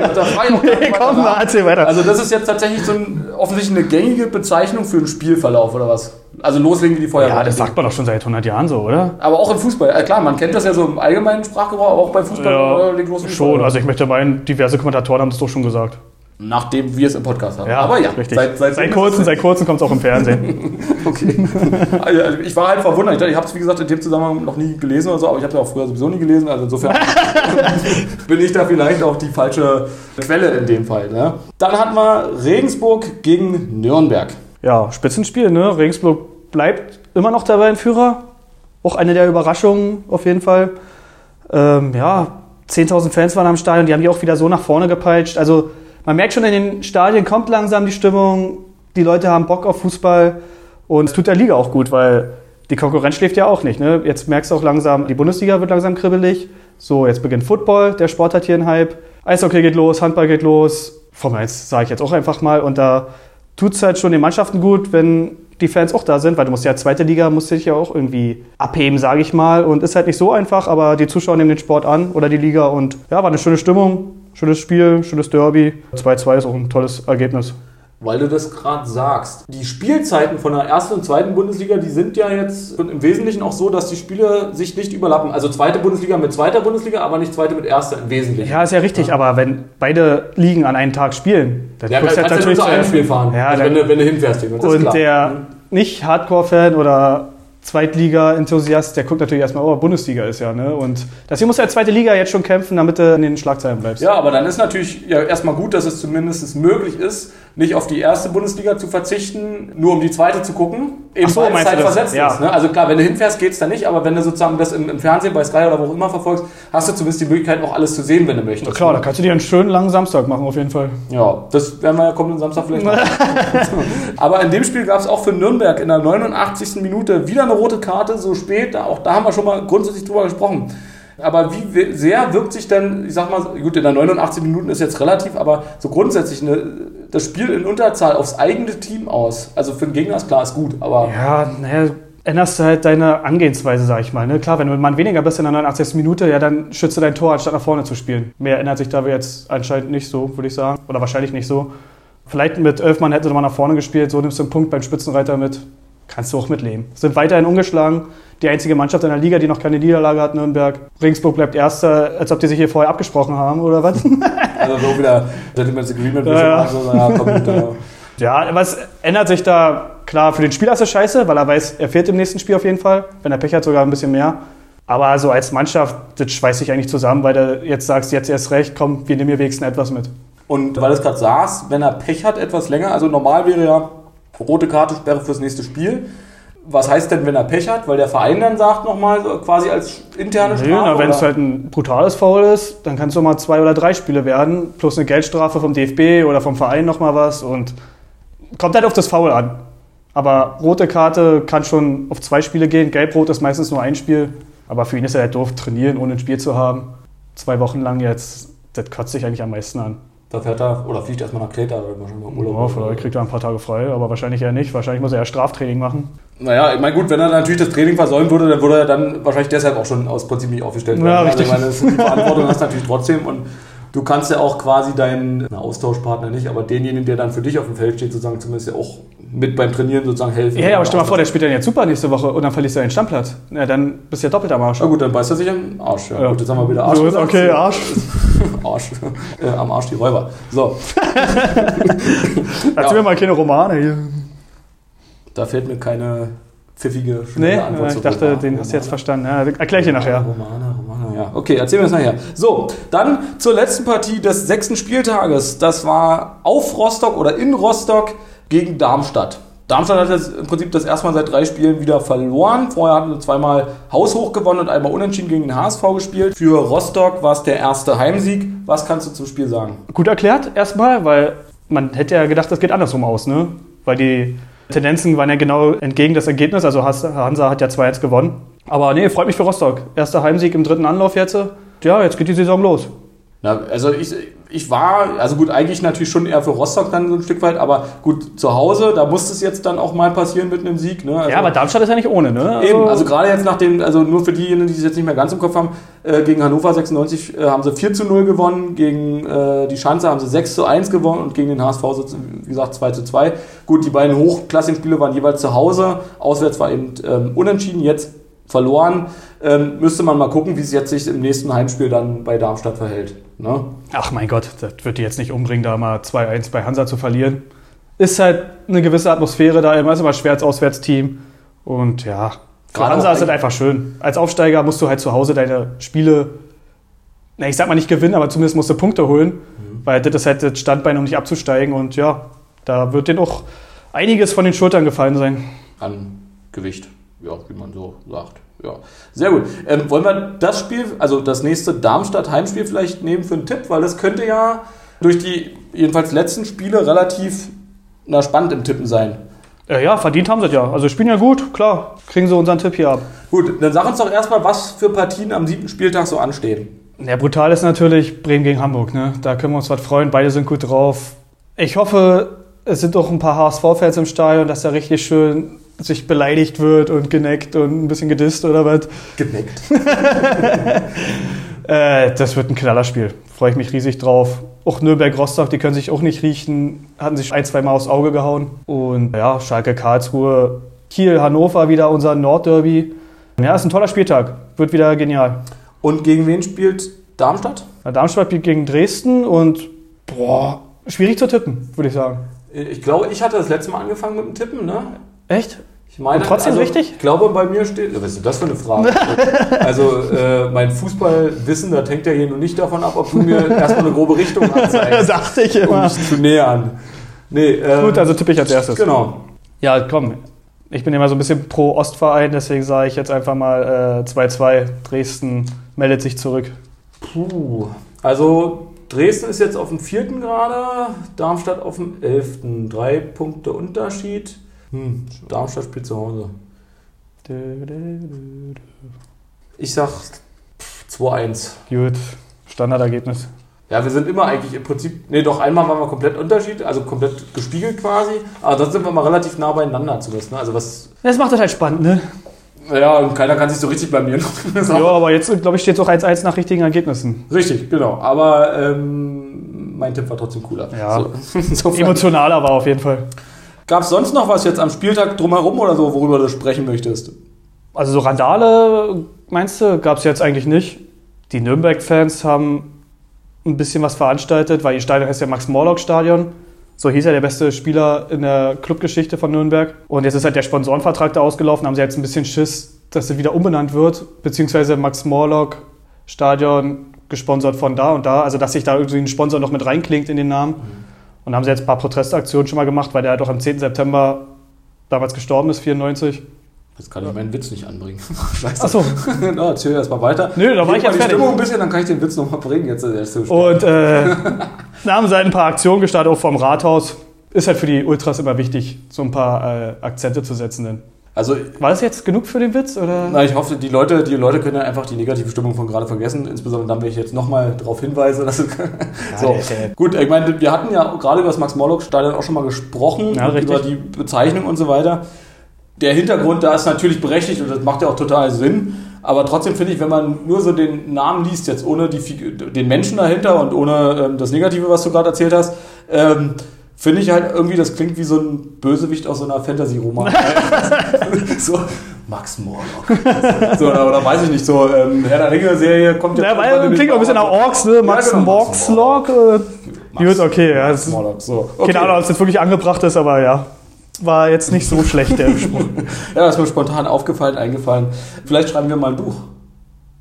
da weiter Komm, nach. erzähl weiter. Also das ist jetzt tatsächlich so ein, offensichtlich eine gängige Bezeichnung für einen Spielverlauf oder was? Also loslegen wie die Feuerwehr. ja, das sagt man doch schon seit 100 Jahren so, oder? aber auch im Fußball. Äh, klar, man kennt das ja so im allgemeinen Sprachgebrauch, aber auch beim Fußball. äh, legt los schon. Also ich möchte meinen, diverse Kommentatoren haben das doch schon gesagt. Nachdem wir es im Podcast haben. aber ja, richtig. Seit, Seit, seit, kurzem, seit kurzem kommt es auch im Fernsehen. Okay. Also ich war halt verwundert. Ich, ich habe es, wie gesagt, in dem Zusammenhang noch nie gelesen oder so, aber ich habe es auch früher sowieso nie gelesen. Also insofern bin ich da vielleicht auch die falsche Quelle in dem Fall. Ne? Dann hatten wir Regensburg gegen Nürnberg. Ja, Spitzenspiel, ne? Regensburg bleibt immer noch der Tabellenführer. Auch eine der Überraschungen auf jeden Fall. Ähm, ja, 10.000 Fans waren am Stadion, die haben die auch wieder so nach vorne gepeitscht. Also man merkt schon, in den Stadien kommt langsam die Stimmung, die Leute haben Bock auf Fußball und es tut der Liga auch gut, weil die Konkurrenz schläft ja auch nicht. Ne? Jetzt merkst du auch langsam, die Bundesliga wird langsam kribbelig. So, jetzt beginnt Football, der Sport hat hier einen Hype. Eishockey geht los, Handball geht los. Formel 1 sage ich jetzt auch einfach mal. Und da tut es halt schon den Mannschaften gut, wenn die Fans auch da sind, weil du musst ja zweite Liga, musst dich ja auch irgendwie abheben, sage ich mal. Und ist halt nicht so einfach, aber die Zuschauer nehmen den Sport an oder die Liga. Und ja, war eine schöne Stimmung, schönes Spiel, schönes Derby. 2-2 ist auch ein tolles Ergebnis. Weil du das gerade sagst. Die Spielzeiten von der ersten und zweiten Bundesliga, die sind ja jetzt im Wesentlichen auch so, dass die Spiele sich nicht überlappen. Also zweite Bundesliga mit zweiter Bundesliga, aber nicht zweite mit erster im Wesentlichen. Ja, ist ja richtig, aber wenn beide Ligen an einem Tag spielen, dann Ja, kannst du ja nur zu einem Spiel fahren, Ja, also wenn, du, wenn du hinfährst. Das ist Und klar. der nicht Hardcore-Fan oder Zweitliga-Enthusiast, der guckt natürlich erstmal, oh, Bundesliga ist ja, ne? Und deswegen muss der zweite Liga jetzt schon kämpfen, damit du in den Schlagzeilen bleibst. Ja, aber dann ist natürlich ja erstmal gut, dass es zumindest möglich ist, nicht auf die erste Bundesliga zu verzichten, nur um die zweite zu gucken. Eben Ach so, weil es halt das? versetzt Ja. ist. Ne? Also klar, wenn du hinfährst, geht's da nicht, aber wenn du sozusagen das im, im Fernsehen, bei Sky oder wo auch immer verfolgst, hast du zumindest die Möglichkeit, auch alles zu sehen, wenn du möchtest. Na klar, da kannst du dir einen schönen langen Samstag machen, auf jeden Fall. Ja, das werden wir ja kommenden Samstag vielleicht machen. Aber in dem Spiel gab es auch für Nürnberg in der 89. Minute wieder eine rote Karte, so spät. Auch da haben wir schon mal grundsätzlich drüber gesprochen. Aber wie sehr wirkt sich denn, ich sag mal, gut, in der 89 Minuten ist jetzt relativ, aber so grundsätzlich eine, das Spiel in Unterzahl aufs eigene Team aus? Also für den Gegner ist klar, ist gut, aber Ja, naja, änderst du halt deine Angehensweise, sag ich mal. Ne? Klar, wenn du mal weniger bist in der 89. Minute, ja, dann schützt du dein Tor, anstatt nach vorne zu spielen. Mehr ändert sich da jetzt anscheinend nicht so, würde ich sagen. Oder wahrscheinlich nicht so. Vielleicht mit elf Mann hätte man nach vorne gespielt, so nimmst du einen Punkt beim Spitzenreiter mit. Kannst du auch mitleben. Sind weiterhin ungeschlagen. Die einzige Mannschaft in der Liga, die noch keine Niederlage hat, Nürnberg. Regensburg bleibt Erster, als ob die sich hier vorher abgesprochen haben, oder was? also so wieder Gentleman's Agreement. Ja, ja. Also, ja, komm, ja. Was ändert sich da? Klar, für den Spieler ist es scheiße, weil er weiß, er fehlt im nächsten Spiel auf jeden Fall. Wenn er Pech hat, sogar ein bisschen mehr. Aber so als Mannschaft, das schweißt sich eigentlich zusammen, weil du jetzt sagst, jetzt erst recht, komm, wir nehmen hier wenigstens etwas mit. Und weil es gerade saß, wenn er Pech hat, etwas länger, also normal wäre ja rote Karte, Sperre fürs nächste Spiel. Was heißt denn, wenn er Pech hat? Weil der Verein dann sagt nochmal so quasi als interne Strafe? Na, wenn es halt ein brutales Foul ist, dann kann es mal zwei oder drei Spiele werden, plus eine Geldstrafe vom DFB oder vom Verein nochmal was und kommt halt auf das Foul an. Aber rote Karte kann schon auf zwei Spiele gehen, gelb-rot ist meistens nur ein Spiel. Aber für ihn ist er halt doof, trainieren, ohne ein Spiel zu haben. Zwei Wochen lang jetzt, das kotzt sich eigentlich am meisten an. Da fährt er oder fliegt erstmal nach Kreta oder wahrscheinlich mal Urlaub. Ja, vielleicht kriegt er ein paar Tage frei, aber wahrscheinlich eher nicht. Wahrscheinlich muss er eher Straftraining machen. Naja, ich meine, gut, wenn er natürlich das Training versäumen würde, dann würde er dann wahrscheinlich deshalb auch schon aus Prinzip nicht aufgestellt Ja, werden. richtig. Also, ich meine, das- die Verantwortung hast du natürlich trotzdem und du kannst ja auch quasi deinen na, Austauschpartner nicht, aber denjenigen, der dann für dich auf dem Feld steht, sozusagen zumindest ja auch mit beim Trainieren sozusagen helfen. Ja, ja, aber stell mal vor, der spielt dann jetzt super nächste Woche und dann verliest er den Stammplatz. Ja, dann bist du ja doppelt am Arsch. Na gut, dann beißt er sich am Arsch. Ja, Ja. gut, jetzt haben wir wieder Arsch. So gesagt. okay, Arsch. Arsch. Äh, am Arsch die Räuber. So, Erzähl mir mal keine Romane hier. da fällt mir keine pfiffige, Nee, schnelle Antwort ich zu dachte, den hast du jetzt verstanden. Ja, erklär ich dir nachher. Romane, Okay, erzähl mir das nachher. So, dann zur letzten Partie des sechsten Spieltages. Das war auf Rostock oder in Rostock gegen Darmstadt. Darmstadt hat jetzt im Prinzip das erste Mal seit drei Spielen wieder verloren. Vorher hatten sie zweimal haushoch gewonnen und einmal unentschieden gegen den HSV gespielt. Für Rostock war es der erste Heimsieg. Was kannst du zum Spiel sagen? Gut erklärt erstmal, weil man hätte ja gedacht, das geht andersrum aus, ne? Weil die Tendenzen waren ja genau entgegen des Ergebnisses. Also Hansa hat ja 2-1 gewonnen. Aber nee, freut mich für Rostock. Erster Heimsieg im dritten Anlauf jetzt. Ja, jetzt geht die Saison los. Na, also ich, ich war, also gut, eigentlich natürlich schon eher für Rostock dann so ein Stück weit, aber gut, zu Hause, da musste es jetzt dann auch mal passieren mit einem Sieg. Ne? Also, Ja, aber Darmstadt ist ja nicht ohne, ne? Eben, also gerade jetzt nach dem, also nur für diejenigen, die es jetzt nicht mehr ganz im Kopf haben, äh, gegen Hannover 96 äh, haben sie 4 zu 0 gewonnen, gegen äh, die Schanze haben sie 6 zu 1 gewonnen und gegen den HSV, wie gesagt, 2 zu 2. Gut, die beiden hochklassigen Spiele waren jeweils zu Hause, auswärts war eben ähm, unentschieden, jetzt verloren. Ähm, müsste man mal gucken, wie es jetzt sich im nächsten Heimspiel dann bei Darmstadt verhält. Ne? Ach mein Gott, das wird die jetzt nicht umbringen, da mal 2-1 bei Hansa zu verlieren. Ist halt eine gewisse Atmosphäre da, immer ist immer schwer als Auswärtsteam. Und ja, Gerade Hansa ist es einfach schön. Als Aufsteiger musst du halt zu Hause deine Spiele, na, ich sag mal nicht gewinnen, aber zumindest musst du Punkte holen, weil das ist halt das Standbein, um nicht abzusteigen. Und ja, da wird denen auch einiges von den Schultern gefallen sein. an Gewicht, ja, wie man so sagt. Ja, sehr gut. Ähm, wollen wir das Spiel, also das nächste Darmstadt-Heimspiel vielleicht nehmen für einen Tipp, weil das könnte ja durch die jedenfalls letzten Spiele relativ na, spannend im Tippen sein. Äh, ja, verdient haben sie es ja. Also spielen ja gut, klar, kriegen sie unseren Tipp hier ab. Gut, dann sag uns doch erstmal, was für Partien am siebten Spieltag so anstehen. Ja, brutal ist natürlich Bremen gegen Hamburg. Ne? Da können wir uns was freuen. Beide sind gut drauf. Ich hoffe, es sind auch ein paar HSV-Fans im Stadion, dass da richtig schön sich beleidigt wird und geneckt und ein bisschen gedisst oder was. Geneckt. Äh, das wird ein Knallerspiel. Freue ich mich riesig drauf. Auch Nürnberg-Rostock, die können sich auch nicht riechen. Hatten sich ein, zwei Mal aufs Auge gehauen. Und ja, Schalke, Karlsruhe, Kiel, Hannover, wieder unser Nordderby. Ja, ist ein toller Spieltag. Wird wieder genial. Und gegen wen spielt Darmstadt? Na, Darmstadt spielt gegen Dresden und boah, schwierig zu tippen, würde ich sagen. Ich glaube, ich hatte das letzte Mal angefangen mit dem Tippen, ne? Echt? Ich meine, Und trotzdem also, richtig? Ich glaube, bei mir steht. Was ist denn das für eine Frage? also, äh, mein Fußballwissen, das hängt ja hier nur nicht davon ab, ob du mir erstmal eine grobe Richtung anzeigst, Dachte ich um immer. mich zu nähern. Nee, ähm, Gut, also tippe ich als erstes. Genau. Ja, komm. Ich bin immer so ein bisschen pro Ostverein, deswegen sage ich jetzt einfach mal äh, 2-2. Dresden meldet sich zurück. Puh. Also, Dresden ist jetzt auf dem vierten gerade, Darmstadt auf dem elften. Drei Punkte Unterschied. Hm, Darmstadt spielt zu Hause. Ich sag pff, 2-1. Gut, Standardergebnis. Ja, wir sind immer eigentlich im Prinzip, nee, doch einmal waren wir komplett Unterschied, also komplett gespiegelt quasi, aber dann sind wir mal relativ nah beieinander zumindest. Ne? Also was, Das macht das halt spannend, ne? ja, und keiner kann sich so richtig blamieren. Ja, aber jetzt, glaube ich, steht es auch 1-1 nach richtigen Ergebnissen. Richtig, genau. Aber ähm, mein Tipp war trotzdem cooler. Ja. So. Emotionaler war auf jeden Fall. Gab es sonst noch was jetzt am Spieltag drumherum oder so, worüber du sprechen möchtest? Also so Randale, meinst du, gab es jetzt eigentlich nicht. Die Nürnberg-Fans haben ein bisschen was veranstaltet, weil ihr Stadion heißt ja Max-Morlock-Stadion. So hieß er der beste Spieler in der Clubgeschichte von Nürnberg. Und jetzt ist halt der Sponsorenvertrag da ausgelaufen, haben sie jetzt ein bisschen Schiss, dass er wieder umbenannt wird, beziehungsweise Max-Morlock-Stadion gesponsert von da und da. Also dass sich da irgendwie ein Sponsor noch mit reinklingt in den Namen. Und haben sie jetzt ein paar Protestaktionen schon mal gemacht, weil der halt auch am 10. September damals gestorben ist, 94. Jetzt kann ich meinen Witz nicht anbringen. Scheiße. Achso, Na, erzähl erst mal weiter. Nö, da war ich die fertig. Stimmung ein bisschen, dann kann ich den Witz noch mal bringen. Jetzt ist so Und äh, da haben sie halt ein paar Aktionen gestartet, auch vom Rathaus. Ist halt für die Ultras immer wichtig, so ein paar äh, Akzente zu setzen. Denn. Also, War das jetzt genug für den Witz? Oder? na, ich hoffe, die Leute, die Leute können ja einfach die negative Stimmung von gerade vergessen. Insbesondere dann, wenn ich jetzt nochmal darauf hinweise. Dass so. ja- Gut, ich meine, wir hatten ja gerade über das Max-Morlock-Stadion auch schon mal gesprochen, Ja, über die Bezeichnung und so weiter. Der Hintergrund da ist natürlich berechtigt und das macht ja auch total Sinn. Aber trotzdem finde ich, wenn man nur so den Namen liest, jetzt ohne die, den Menschen dahinter und ohne ähm, das Negative, was du gerade erzählt hast, ähm, finde ich halt irgendwie, das klingt wie so ein Bösewicht aus so einer Fantasy-Roman. so, Max Morlock. so, oder, oder weiß ich nicht, so ähm, Herr der Ringe-Serie kommt jetzt Ja, in weil klingt auch ein bisschen nach Orks, ne? Max genau, Max Morkslock. Äh, gut, okay. Ja, Max Morlock, so. Okay. Keine Ahnung, ob es jetzt wirklich angebracht ist, aber ja. War jetzt nicht so schlecht, der Spruch. Ja, das ist mir spontan aufgefallen, eingefallen. Vielleicht schreiben wir mal ein Buch.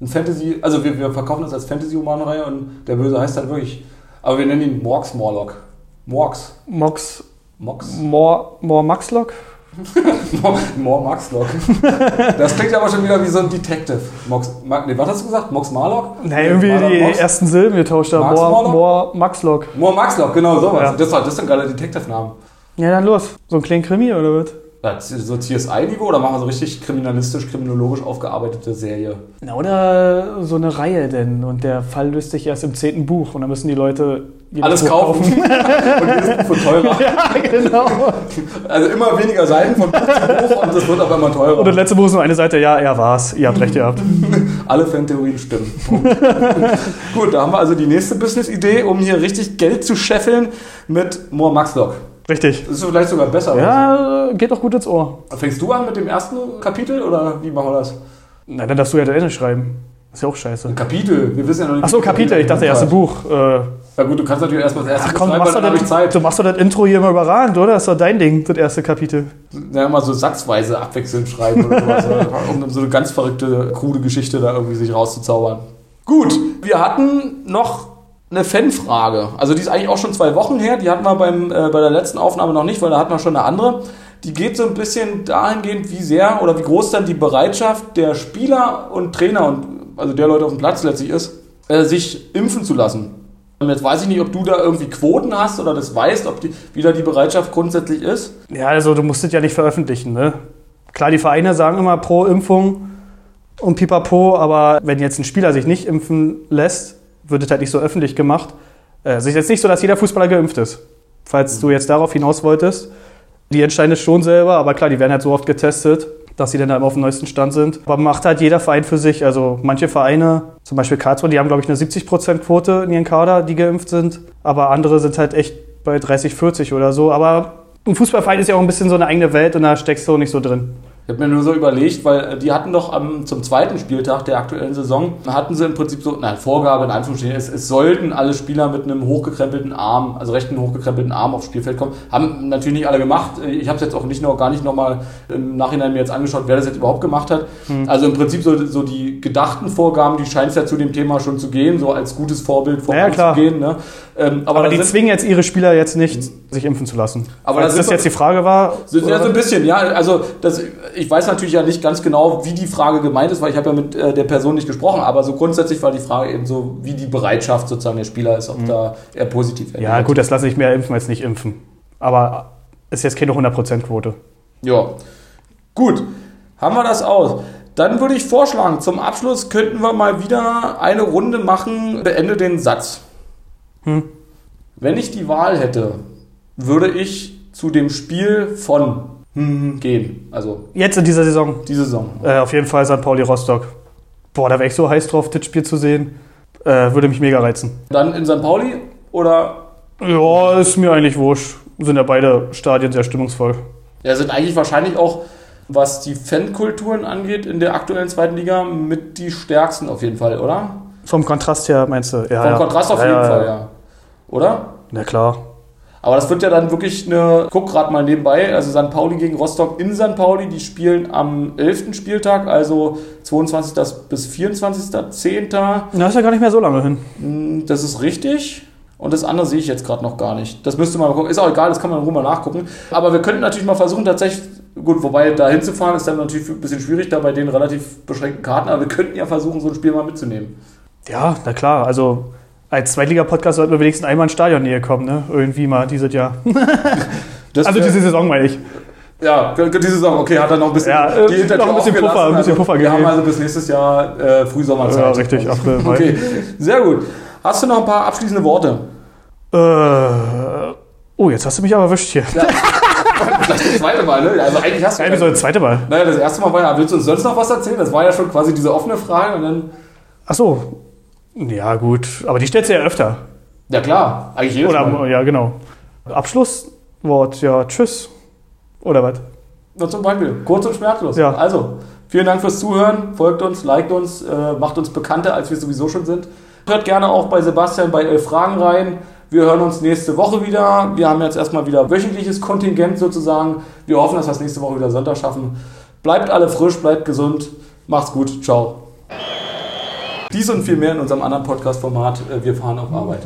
Ein Fantasy, also wir, wir verkaufen das als Fantasy-Romanreihe und der Böse heißt dann wirklich, aber wir nennen ihn Morgs Morlock. Morgs. Mox. Mox. More, more Maxlock? Mor, Mor Maxlock. Das klingt aber schon wieder wie so ein Detective. Mox, Ma, nee, was hast du gesagt? Mox Marlock? Nee, irgendwie Marlock die Mox? ersten Silben getauscht haben. More, Morlock? more Maxlock. Mor Maxlock, genau sowas. Ja. Das, war, das ist ein geiler Detective-Name. Ja, dann los. So ein kleiner Krimi oder was? So CSI-Niveau oder machen wir so richtig kriminalistisch, kriminologisch aufgearbeitete Serie? Na, oder so eine Reihe denn. Und der Fall löst sich erst im zehnten Buch. Und dann müssen die Leute Alles Buch kaufen. und jedes Buch von teurer. ja, genau. Also immer weniger Seiten von Buch zu Buch und es wird aber immer teurer. Und das letzte Buch ist nur eine Seite. Ja, er war's. Ihr habt recht gehabt. Alle Fantheorien stimmen. Gut, da haben wir also die nächste Business-Idee, um hier richtig Geld zu scheffeln mit More Maxlock. Richtig. Das ist vielleicht sogar besser. Ja, geht doch gut ins Ohr. Fängst du an mit dem ersten Kapitel oder wie machen wir das? Na, dann darfst du ja das Ende schreiben. Ist ja auch scheiße. Ein Kapitel. Wir wissen ja noch nicht. Ach so, Kapitel. Ich dachte, erste Buch. Äh, Ja gut, du kannst natürlich erstmal das erste ach komm, du schreiben, machst, doch dann habe ich das, Zeit. du machst doch das Intro hier immer überragend, oder? Das ist doch dein Ding, das erste Kapitel. Ja, mal so satzweise abwechselnd schreiben oder sowas, um so eine ganz verrückte, krude Geschichte da irgendwie sich rauszuzaubern. Gut, wir hatten noch eine Fanfrage. Also die ist eigentlich auch schon zwei Wochen her. Die hatten wir beim, äh, bei der letzten Aufnahme noch nicht, weil da hatten wir schon eine andere. Die geht so ein bisschen dahingehend, wie sehr oder wie groß dann die Bereitschaft der Spieler und Trainer und also der Leute auf dem Platz letztlich ist, äh, sich impfen zu lassen. Und jetzt weiß ich nicht, ob du da irgendwie Quoten hast oder das weißt, ob die, wie da die Bereitschaft grundsätzlich ist. Ja, also du musst es ja nicht veröffentlichen, ne? Klar, die Vereine sagen immer pro Impfung und pipapo, aber wenn jetzt ein Spieler sich nicht impfen lässt, wird es halt nicht so öffentlich gemacht. Äh, Es ist jetzt nicht so, dass jeder Fußballer geimpft ist. Falls du jetzt darauf hinaus wolltest. Die entscheiden es schon selber, aber klar, die werden halt so oft getestet, dass sie dann halt auf dem neuesten Stand sind. Aber macht halt jeder Verein für sich. Also manche Vereine, zum Beispiel Karlsruhe, die haben, glaube ich, eine 70%-Quote in ihren Kader, die geimpft sind. Aber andere sind halt echt bei 30, 40 oder so. Aber ein Fußballverein ist ja auch ein bisschen so eine eigene Welt und da steckst du auch nicht so drin. Ich habe mir nur so überlegt, weil äh, die hatten doch am, zum zweiten Spieltag der aktuellen Saison, hatten sie im Prinzip so, nein, Vorgabe in Anführungsstrichen, es, es sollten alle Spieler mit einem hochgekrempelten Arm, also rechten hochgekrempelten Arm aufs Spielfeld kommen. Haben natürlich nicht alle gemacht. Ich habe es jetzt auch nicht noch, gar nicht nochmal im Nachhinein mir jetzt angeschaut, wer das jetzt überhaupt gemacht hat. Hm. Also im Prinzip so, so die gedachten Vorgaben, die scheint es ja zu dem Thema schon zu gehen, so als gutes Vorbild Ja, klar. voranzugehen. Ne? Ähm, aber Aber die sind- zwingen jetzt ihre Spieler jetzt nicht, sich impfen zu lassen. Aber Falls da das sind jetzt die Frage war. So, ja, so ein bisschen, ja. Also das, ich weiß natürlich ja nicht ganz genau, wie die Frage gemeint ist, weil ich habe ja mit äh, der Person nicht gesprochen, aber so grundsätzlich war die Frage eben so, wie die Bereitschaft sozusagen der Spieler ist, ob da eher positiv Mhm. Ja, gut, das lasse ich mehr impfen als nicht impfen. Aber ist jetzt keine 100%-Quote. Ja. Gut, haben wir das aus. Dann würde ich vorschlagen, zum Abschluss könnten wir mal wieder eine Runde machen, beende den Satz. Hm. Wenn ich die Wahl hätte, würde ich zu dem Spiel von hm, gehen. Also Jetzt in dieser Saison diese Saison. äh, auf jeden Fall St. Pauli Rostock. Boah, da wäre ich so heiß drauf, das Spiel zu sehen. Äh, würde mich mega reizen. Dann in St. Pauli oder Ja, ist mir eigentlich wurscht. Sind ja beide Stadien sehr stimmungsvoll. ja, sind eigentlich wahrscheinlich auch, was die Fankulturen angeht, in der aktuellen zweiten Liga mit die stärksten auf jeden Fall, oder? Vom Kontrast her meinst du? Ja, Vom ja. Kontrast auf ja, jeden ja, Fall, ja. Oder? Na klar. Aber das wird ja dann wirklich eine, guck gerade mal nebenbei, also St. Pauli gegen Rostock in St. Pauli, die spielen am 11. Spieltag, also 22. bis 24.10. Na, ist ja gar nicht mehr so lange hin. Hm, Das ist richtig. Und das andere sehe ich jetzt gerade noch gar nicht. Das müsste man mal gucken. Ist auch egal, das kann man in Ruhe mal nachgucken. Aber wir könnten natürlich mal versuchen, tatsächlich, gut, wobei da hinzufahren ist dann natürlich ein bisschen schwierig, da bei den relativ beschränkten Karten, aber wir könnten ja versuchen, so ein Spiel mal mitzunehmen. Ja, na klar. Also als Zweitliga-Podcast sollten wir wenigstens einmal in Stadionnähe kommen, ne? Irgendwie mal dieses Jahr. Also diese Saison meine ich. Ja, diese Saison, okay, hat er noch ein bisschen Ja, äh, die Hintertür noch ein bisschen Puffer, gelassen. ein bisschen also, Puffer Wir haben also bis nächstes Jahr äh, Frühsommerzeit. Ja, richtig, April, Mai. Okay, sehr gut. Hast du noch ein paar abschließende Worte? Äh, oh, jetzt hast du mich aber erwischt hier. Vielleicht das zweite Mal, ne? Also eigentlich hast du. Ja, wieso das zweite Mal? Naja, das erste Mal war ja, willst du uns sonst noch was erzählen? Das war ja schon quasi diese offene Frage und dann. Ach so. Ja, gut. Aber die stellst du ja öfter. Ja klar, eigentlich jedes Oder, Mal. ja, genau. Abschlusswort, ja, tschüss. Oder was? Na, zum Beispiel, kurz und schmerzlos. Ja. Also, vielen Dank fürs Zuhören, folgt uns, liked uns, äh, macht uns bekannter, als wir sowieso schon sind. Hört gerne auch bei Sebastian bei Elf Fragen rein. Wir hören uns nächste Woche wieder. Wir haben jetzt erstmal wieder wöchentliches Kontingent sozusagen. Wir hoffen, dass wir es nächste Woche wieder Sonntag schaffen. Bleibt alle frisch, bleibt gesund. Macht's gut. Ciao. Dies und viel mehr in unserem anderen Podcast-Format. äh, Wir fahren auf Arbeit.